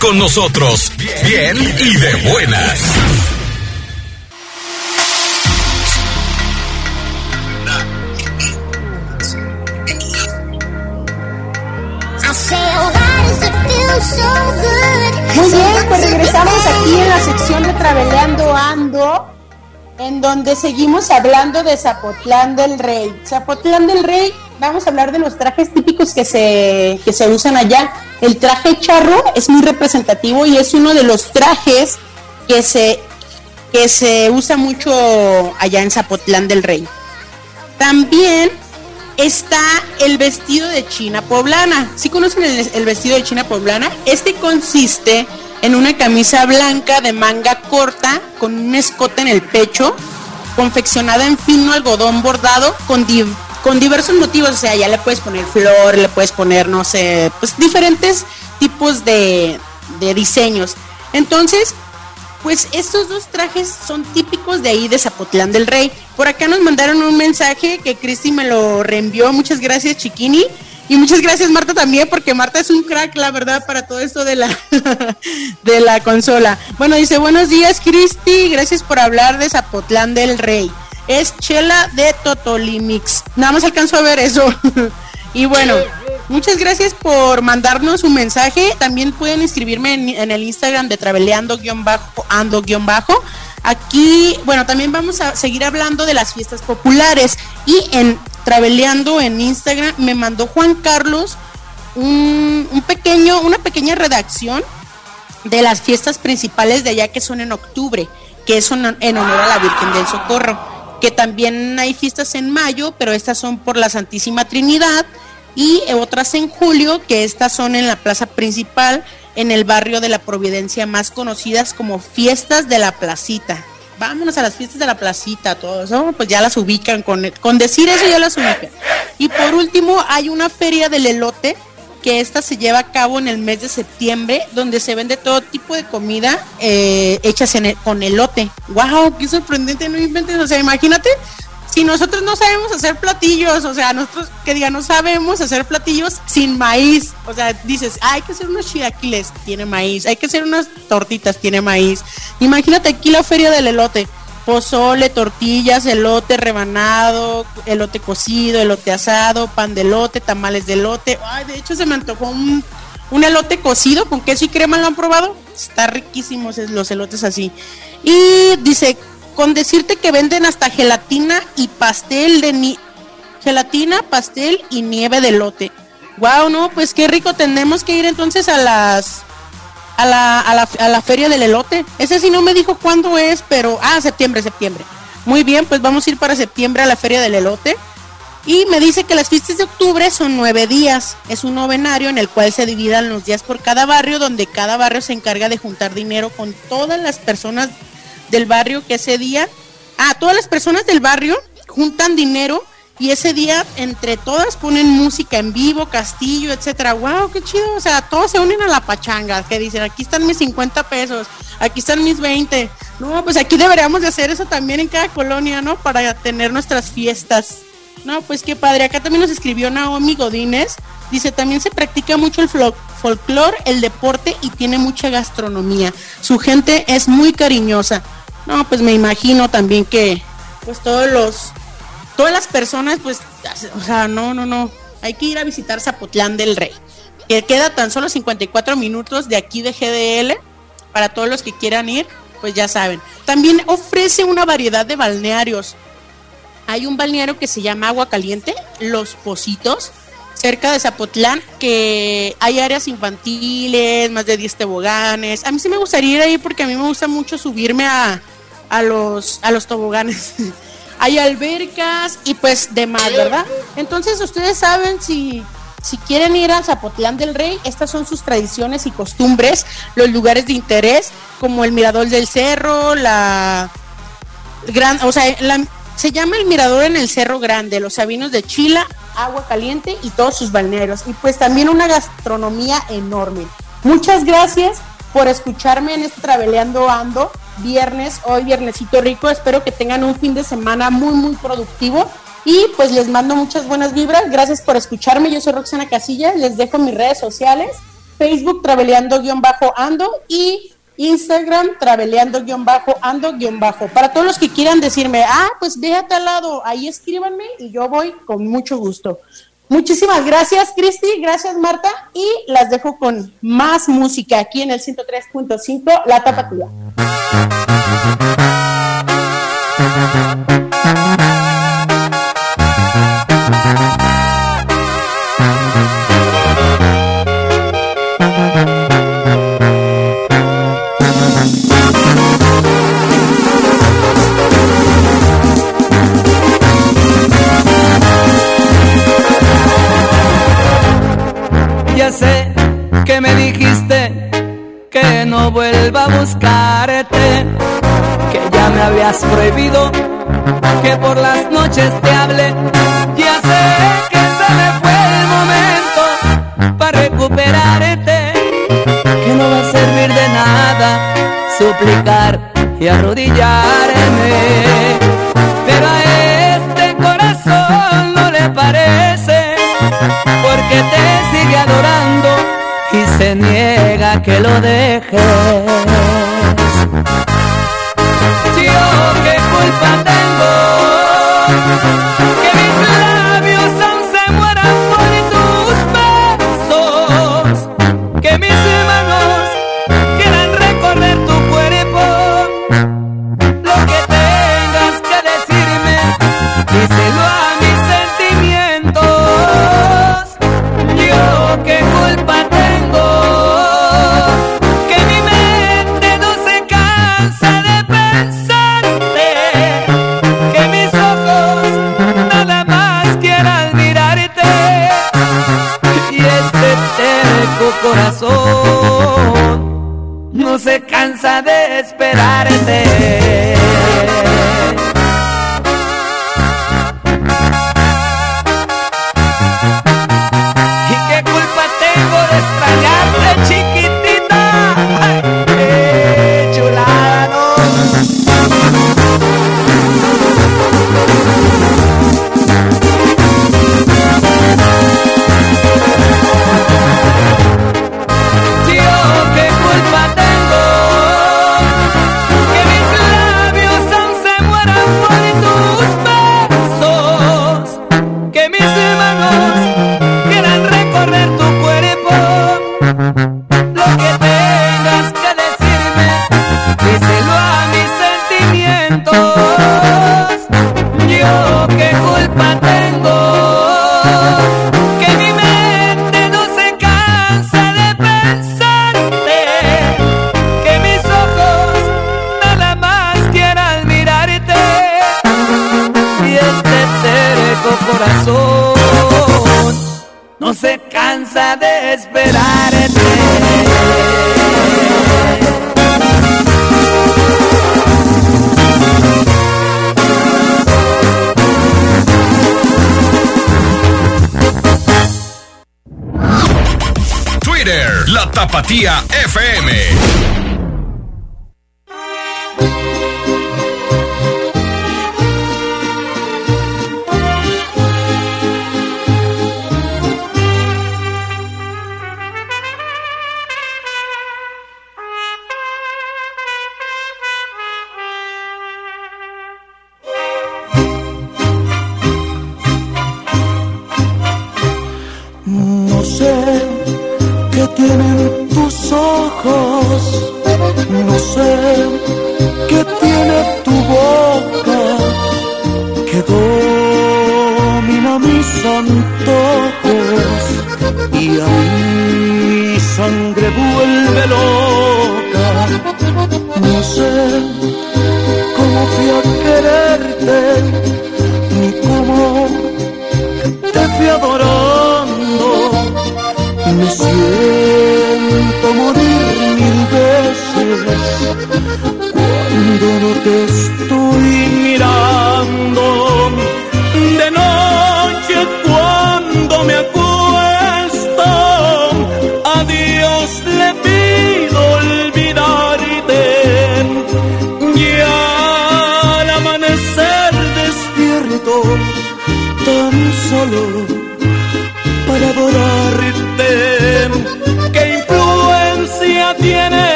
Con nosotros, bien y de buenas. Muy bien, pues regresamos aquí en la sección de Traveleando Ando, en donde seguimos hablando de Zapotlán del Rey. Zapotlán del Rey, vamos a hablar de los trajes típicos que se, que se usan allá. El traje charro es muy representativo y es uno de los trajes que se, que se usa mucho allá en Zapotlán del Rey. También está el vestido de China poblana. ¿Sí conocen el, vestido de China poblana? Este consiste en una camisa blanca de manga corta con un escote en el pecho, confeccionada en fino algodón bordado con, con diversos motivos. O sea, ya le puedes poner flor, le puedes poner, no sé, pues diferentes tipos de, de diseños. Entonces, pues estos dos trajes son típicos de ahí de Zapotlán del Rey. Por acá nos mandaron un mensaje que Cristi me lo reenvió. Muchas gracias, Chiquini. Y muchas gracias, Marta, también, porque Marta es un crack, la verdad, para todo esto de la, de la consola. Bueno, dice, buenos días, Cristi. Gracias por hablar de Zapotlán del Rey. Es Chela de Totolimix. Nada más alcanzo a ver eso. y bueno, muchas gracias por mandarnos un mensaje. También pueden inscribirme en, el Instagram de traveleando-ando-bajo. Aquí, bueno, también vamos a seguir hablando de las fiestas populares. Y en Traveleando en Instagram me mandó Juan Carlos un, un pequeño, una pequeña redacción de las fiestas principales de allá que son en octubre, que es en, en honor a la Virgen del Socorro, que también hay fiestas en mayo, pero estas son por la Santísima Trinidad y otras en julio, que estas son en la plaza principal, en el barrio de la Providencia, más conocidas como fiestas de la placita. Vámonos a las fiestas de la placita, todos, ¿no? Pues ya las ubican, con, con decir eso ya las ubican. Y por último, hay una feria del elote, que esta se lleva a cabo en el mes de septiembre, donde se vende todo tipo de comida eh, hechas en el- con elote. ¡Wow! ¡Qué sorprendente! No inventes. O sea, imagínate si nosotros no sabemos hacer platillos, o sea, nosotros que diga no sabemos hacer platillos sin maíz, o sea, dices, "Ah, hay que hacer unos chilaquiles, tiene maíz, hay que hacer unas tortitas, tiene maíz. Imagínate aquí la feria del elote, pozole, tortillas, elote rebanado, elote cocido, elote asado, pan de elote, tamales de elote. Ay, de hecho se me antojó un, un elote cocido con queso y crema, ¿lo han probado? Está riquísimos los elotes así. Y dice, con decirte que venden hasta gelatina y pastel de ni gelatina, pastel y nieve de elote. Wow, no, pues qué rico, tenemos que ir entonces a las a la, a la, a la feria del elote. Ese sí no me dijo cuándo es, pero ah, septiembre, septiembre. Muy bien, pues vamos a ir para septiembre a la feria del elote. Y me dice que las fiestas de octubre son nueve días. Es un novenario en el cual se dividan los días por cada barrio, donde cada barrio se encarga de juntar dinero con todas las personas del barrio que ese día, ah, todas las personas del barrio juntan dinero y ese día entre todas ponen música en vivo, castillo, etcétera. Wow, qué chido. O sea, todos se unen a la pachanga, que dicen, aquí están mis 50 pesos, aquí están mis 20. No, pues aquí deberíamos de hacer eso también en cada colonia, ¿no? Para tener nuestras fiestas. No, pues qué padre. Acá también nos escribió Naomi Godínez. Dice, también se practica mucho el folclore, el deporte y tiene mucha gastronomía. Su gente es muy cariñosa. No, pues me imagino también que pues todos los todas las personas pues o sea, no, no, no. Hay que ir a visitar Zapotlán del Rey. Que queda tan solo 54 minutos de aquí de GDL para todos los que quieran ir, pues ya saben. También ofrece una variedad de balnearios. Hay un balneario que se llama Agua Caliente, Los Positos, cerca de Zapotlán, que hay áreas infantiles, más de 10 toboganes. A mí sí me gustaría ir ahí porque a mí me gusta mucho subirme a, a los, a los toboganes. hay albercas y pues demás, ¿verdad? Entonces ustedes saben si, si quieren ir a Zapotlán del Rey, estas son sus tradiciones y costumbres, los lugares de interés, como el Mirador del Cerro, la gran, o sea, se llama el Mirador en el Cerro Grande, los Sabinos de Chila, Agua Caliente y todos sus balnearios. Y pues también una gastronomía enorme. Muchas gracias por escucharme en este Traveleando Ando, viernes, hoy viernesito rico. Espero que tengan un fin de semana muy, muy productivo. Y pues les mando muchas buenas vibras. Gracias por escucharme. Yo soy Roxana Casillas. Les dejo mis redes sociales. Facebook Traveleando-Ando y Instagram Traveleando-Ando-Bajo. Para todos los que quieran decirme, ah, pues ve a tal lado, ahí escríbanme y yo voy con mucho gusto. Muchísimas gracias, Cristi. Gracias, Marta. Y las dejo con más música aquí en el 103.5, La Tapatía. Vuelva a buscarte, que ya me habías prohibido que por las noches te hable. Ya sé que se me fue el momento para recuperarte, que no va a servir de nada suplicar y arrodillarme. Pero a este corazón no le parece, porque te sigue adorando y se niega que lo dejes. Yo qué culpa tengo que mis no se cansa de esperarte. La Tapatía FM.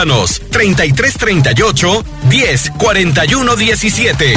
Contáctanos 3338 10 41 17.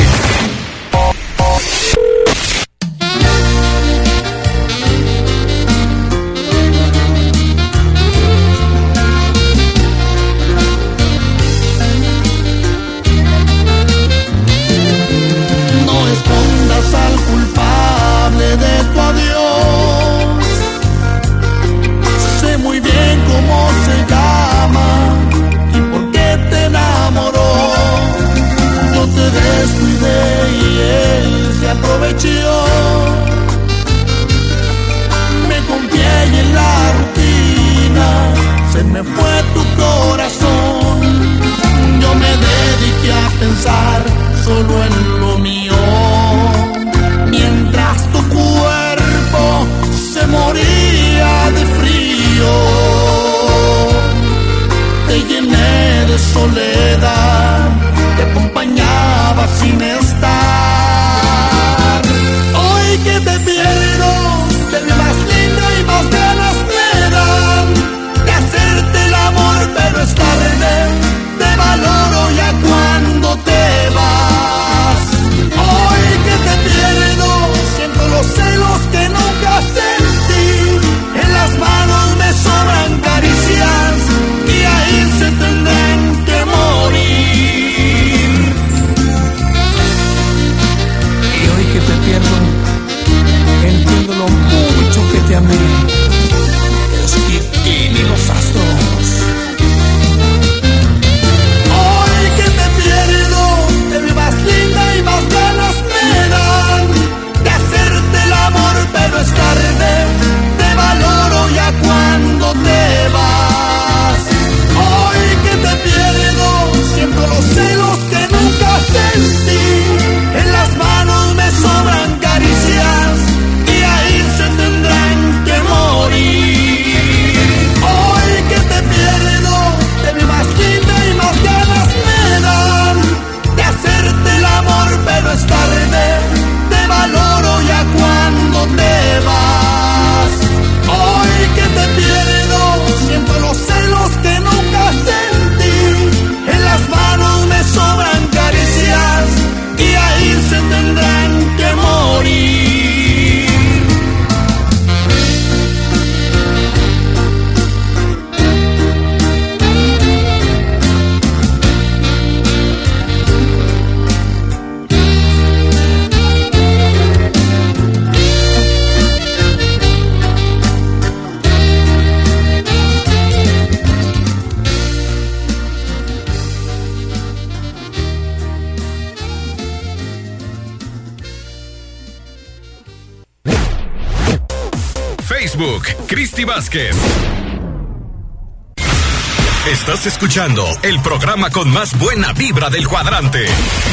El programa con más buena vibra del cuadrante.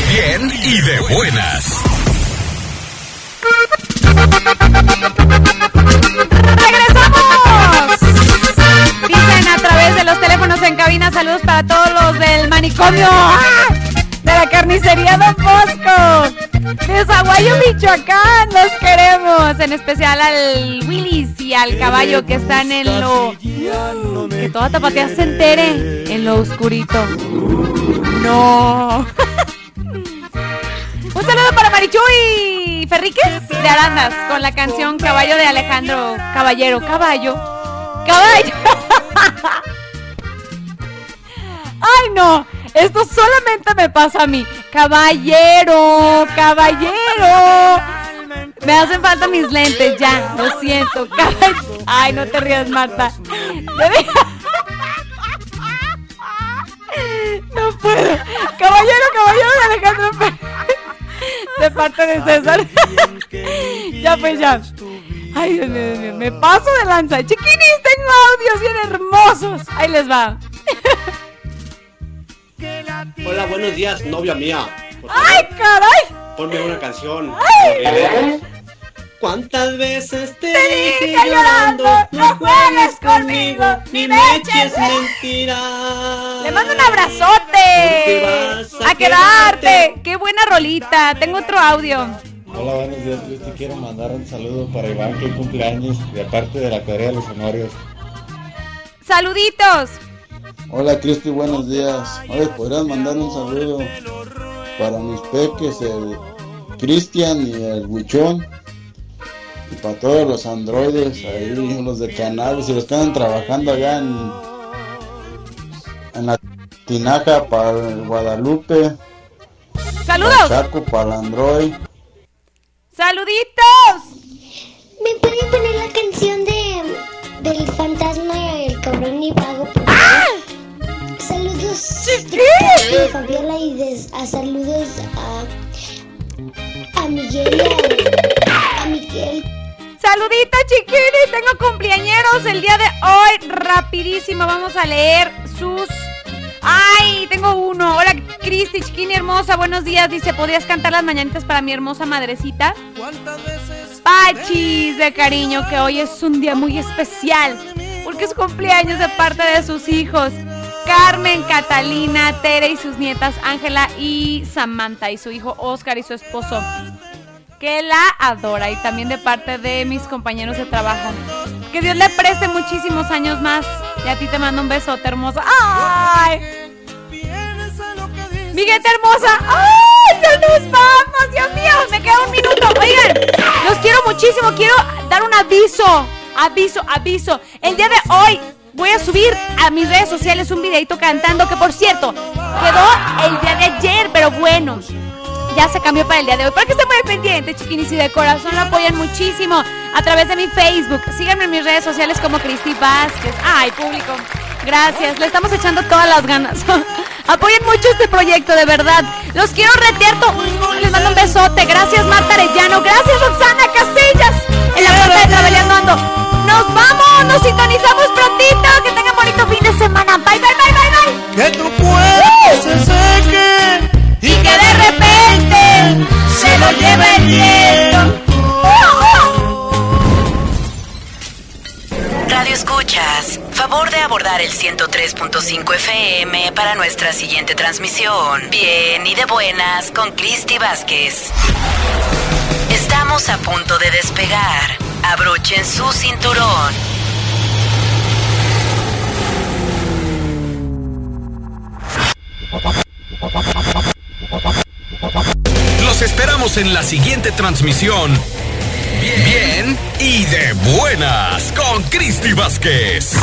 Bien y de buenas. ¡Regresamos! Dicen a través de los teléfonos en cabina, saludos para todos los del manicomio. ¡Ah! De la carnicería Don Bosco. De Zaguayo, Michoacán, los queremos. En especial al Willis y al caballo que están en lo... Que toda tapatía se entere en lo oscurito. No. Un saludo para Marichuy Ferríquez de Arandas con la canción Caballo de Alejandro Caballero. Caballo. Caballo. Ay, no. Esto solamente me pasa a mí. Caballero. Caballero. Me hacen falta mis lentes ya. Lo siento. Ay, no te rías, Marta. No puedo. Caballero, caballero de Alejandro Ferríquez. De parte de César. ya pues ya. Ay, Dios mío, Dios mío, me paso de lanza. Chiquinis, tengo audios bien hermosos. Ahí les va. Hola, buenos días, novia mía. ¡Ay, caray! ponme una canción. Ay. Porque- ¿Cuántas veces te, Te dije llorando? llorando, No juegues conmigo, ni me eches mentiras. Le mando un abrazote. vas a A quedarte. Qué buena rolita. Tengo otro audio. Hola, buenos días. Yo te quiero mandar un saludo para Iván que cumpleaños de parte de la Corea de los Honorios. Saluditos. Hola Cristi, buenos días. Oye, ¿podrías mandar un saludo para mis peques, el Cristian y el Buchón? Y para todos los androides ahí, los de Cannabis y los que andan trabajando allá en, en la Tinaja para el Guadalupe. Saludos. Para Chaco, para el Android. Saluditos. ¿Me puede poner la canción de del fantasma y el cabrón y pago? por favor? Saludos de Fabiola y des- a saludos a a Miguel y a, a Miguel. Saludito chiquini, tengo cumpleañeros el día de hoy. Rapidísimo, vamos a leer sus... Ay, tengo uno. Hola, Cristi, chiquini hermosa, buenos días. Dice, ¿podrías cantar las mañanitas para mi hermosa madrecita? Pachis de cariño, que hoy es un día muy especial. Porque es cumpleaños de parte de sus hijos. Carmen, Catalina, Tere y sus nietas Ángela y Samantha y su hijo Oscar y su esposo que la adora y también de parte de mis compañeros de trabajo. Que Dios le preste muchísimos años más. Y a ti te mando un besote hermosa. ¡Ay! Miguel hermosa. ¡Ay! ¡Ya nos vamos! Dios mío, me queda un minuto. Oigan, los quiero muchísimo. Quiero dar un aviso. Aviso, aviso. El día de hoy voy a subir a mis redes sociales un videito cantando que por cierto quedó el día de ayer, pero bueno. Ya se cambió para el día de hoy. Para que estén muy pendientes, chiquinis, y de corazón lo apoyan muchísimo a través de mi Facebook. Síganme en mis redes sociales como Cristi Vázquez. Ay, público. Gracias, le estamos echando todas las ganas. Apoyen mucho este proyecto, de verdad. Los quiero retear. Les mando un besote. Gracias, Marta Arellano. Gracias, Roxana Casillas. En la puerta de Trabajando Ando. Nos vamos, nos sintonizamos prontito. Que tengan bonito fin de semana. Bye, bye, bye, bye, bye. Que tu cuerpo se seque y que de repente se lo lleve el viento. Radio Escuchas, favor de abordar el 103.5 FM para nuestra siguiente transmisión. Bien y de buenas con Cristi Vázquez. Estamos a punto de despegar. Abrochen su cinturón. Los esperamos en la siguiente transmisión. Bien, y de buenas con Cristi Vázquez.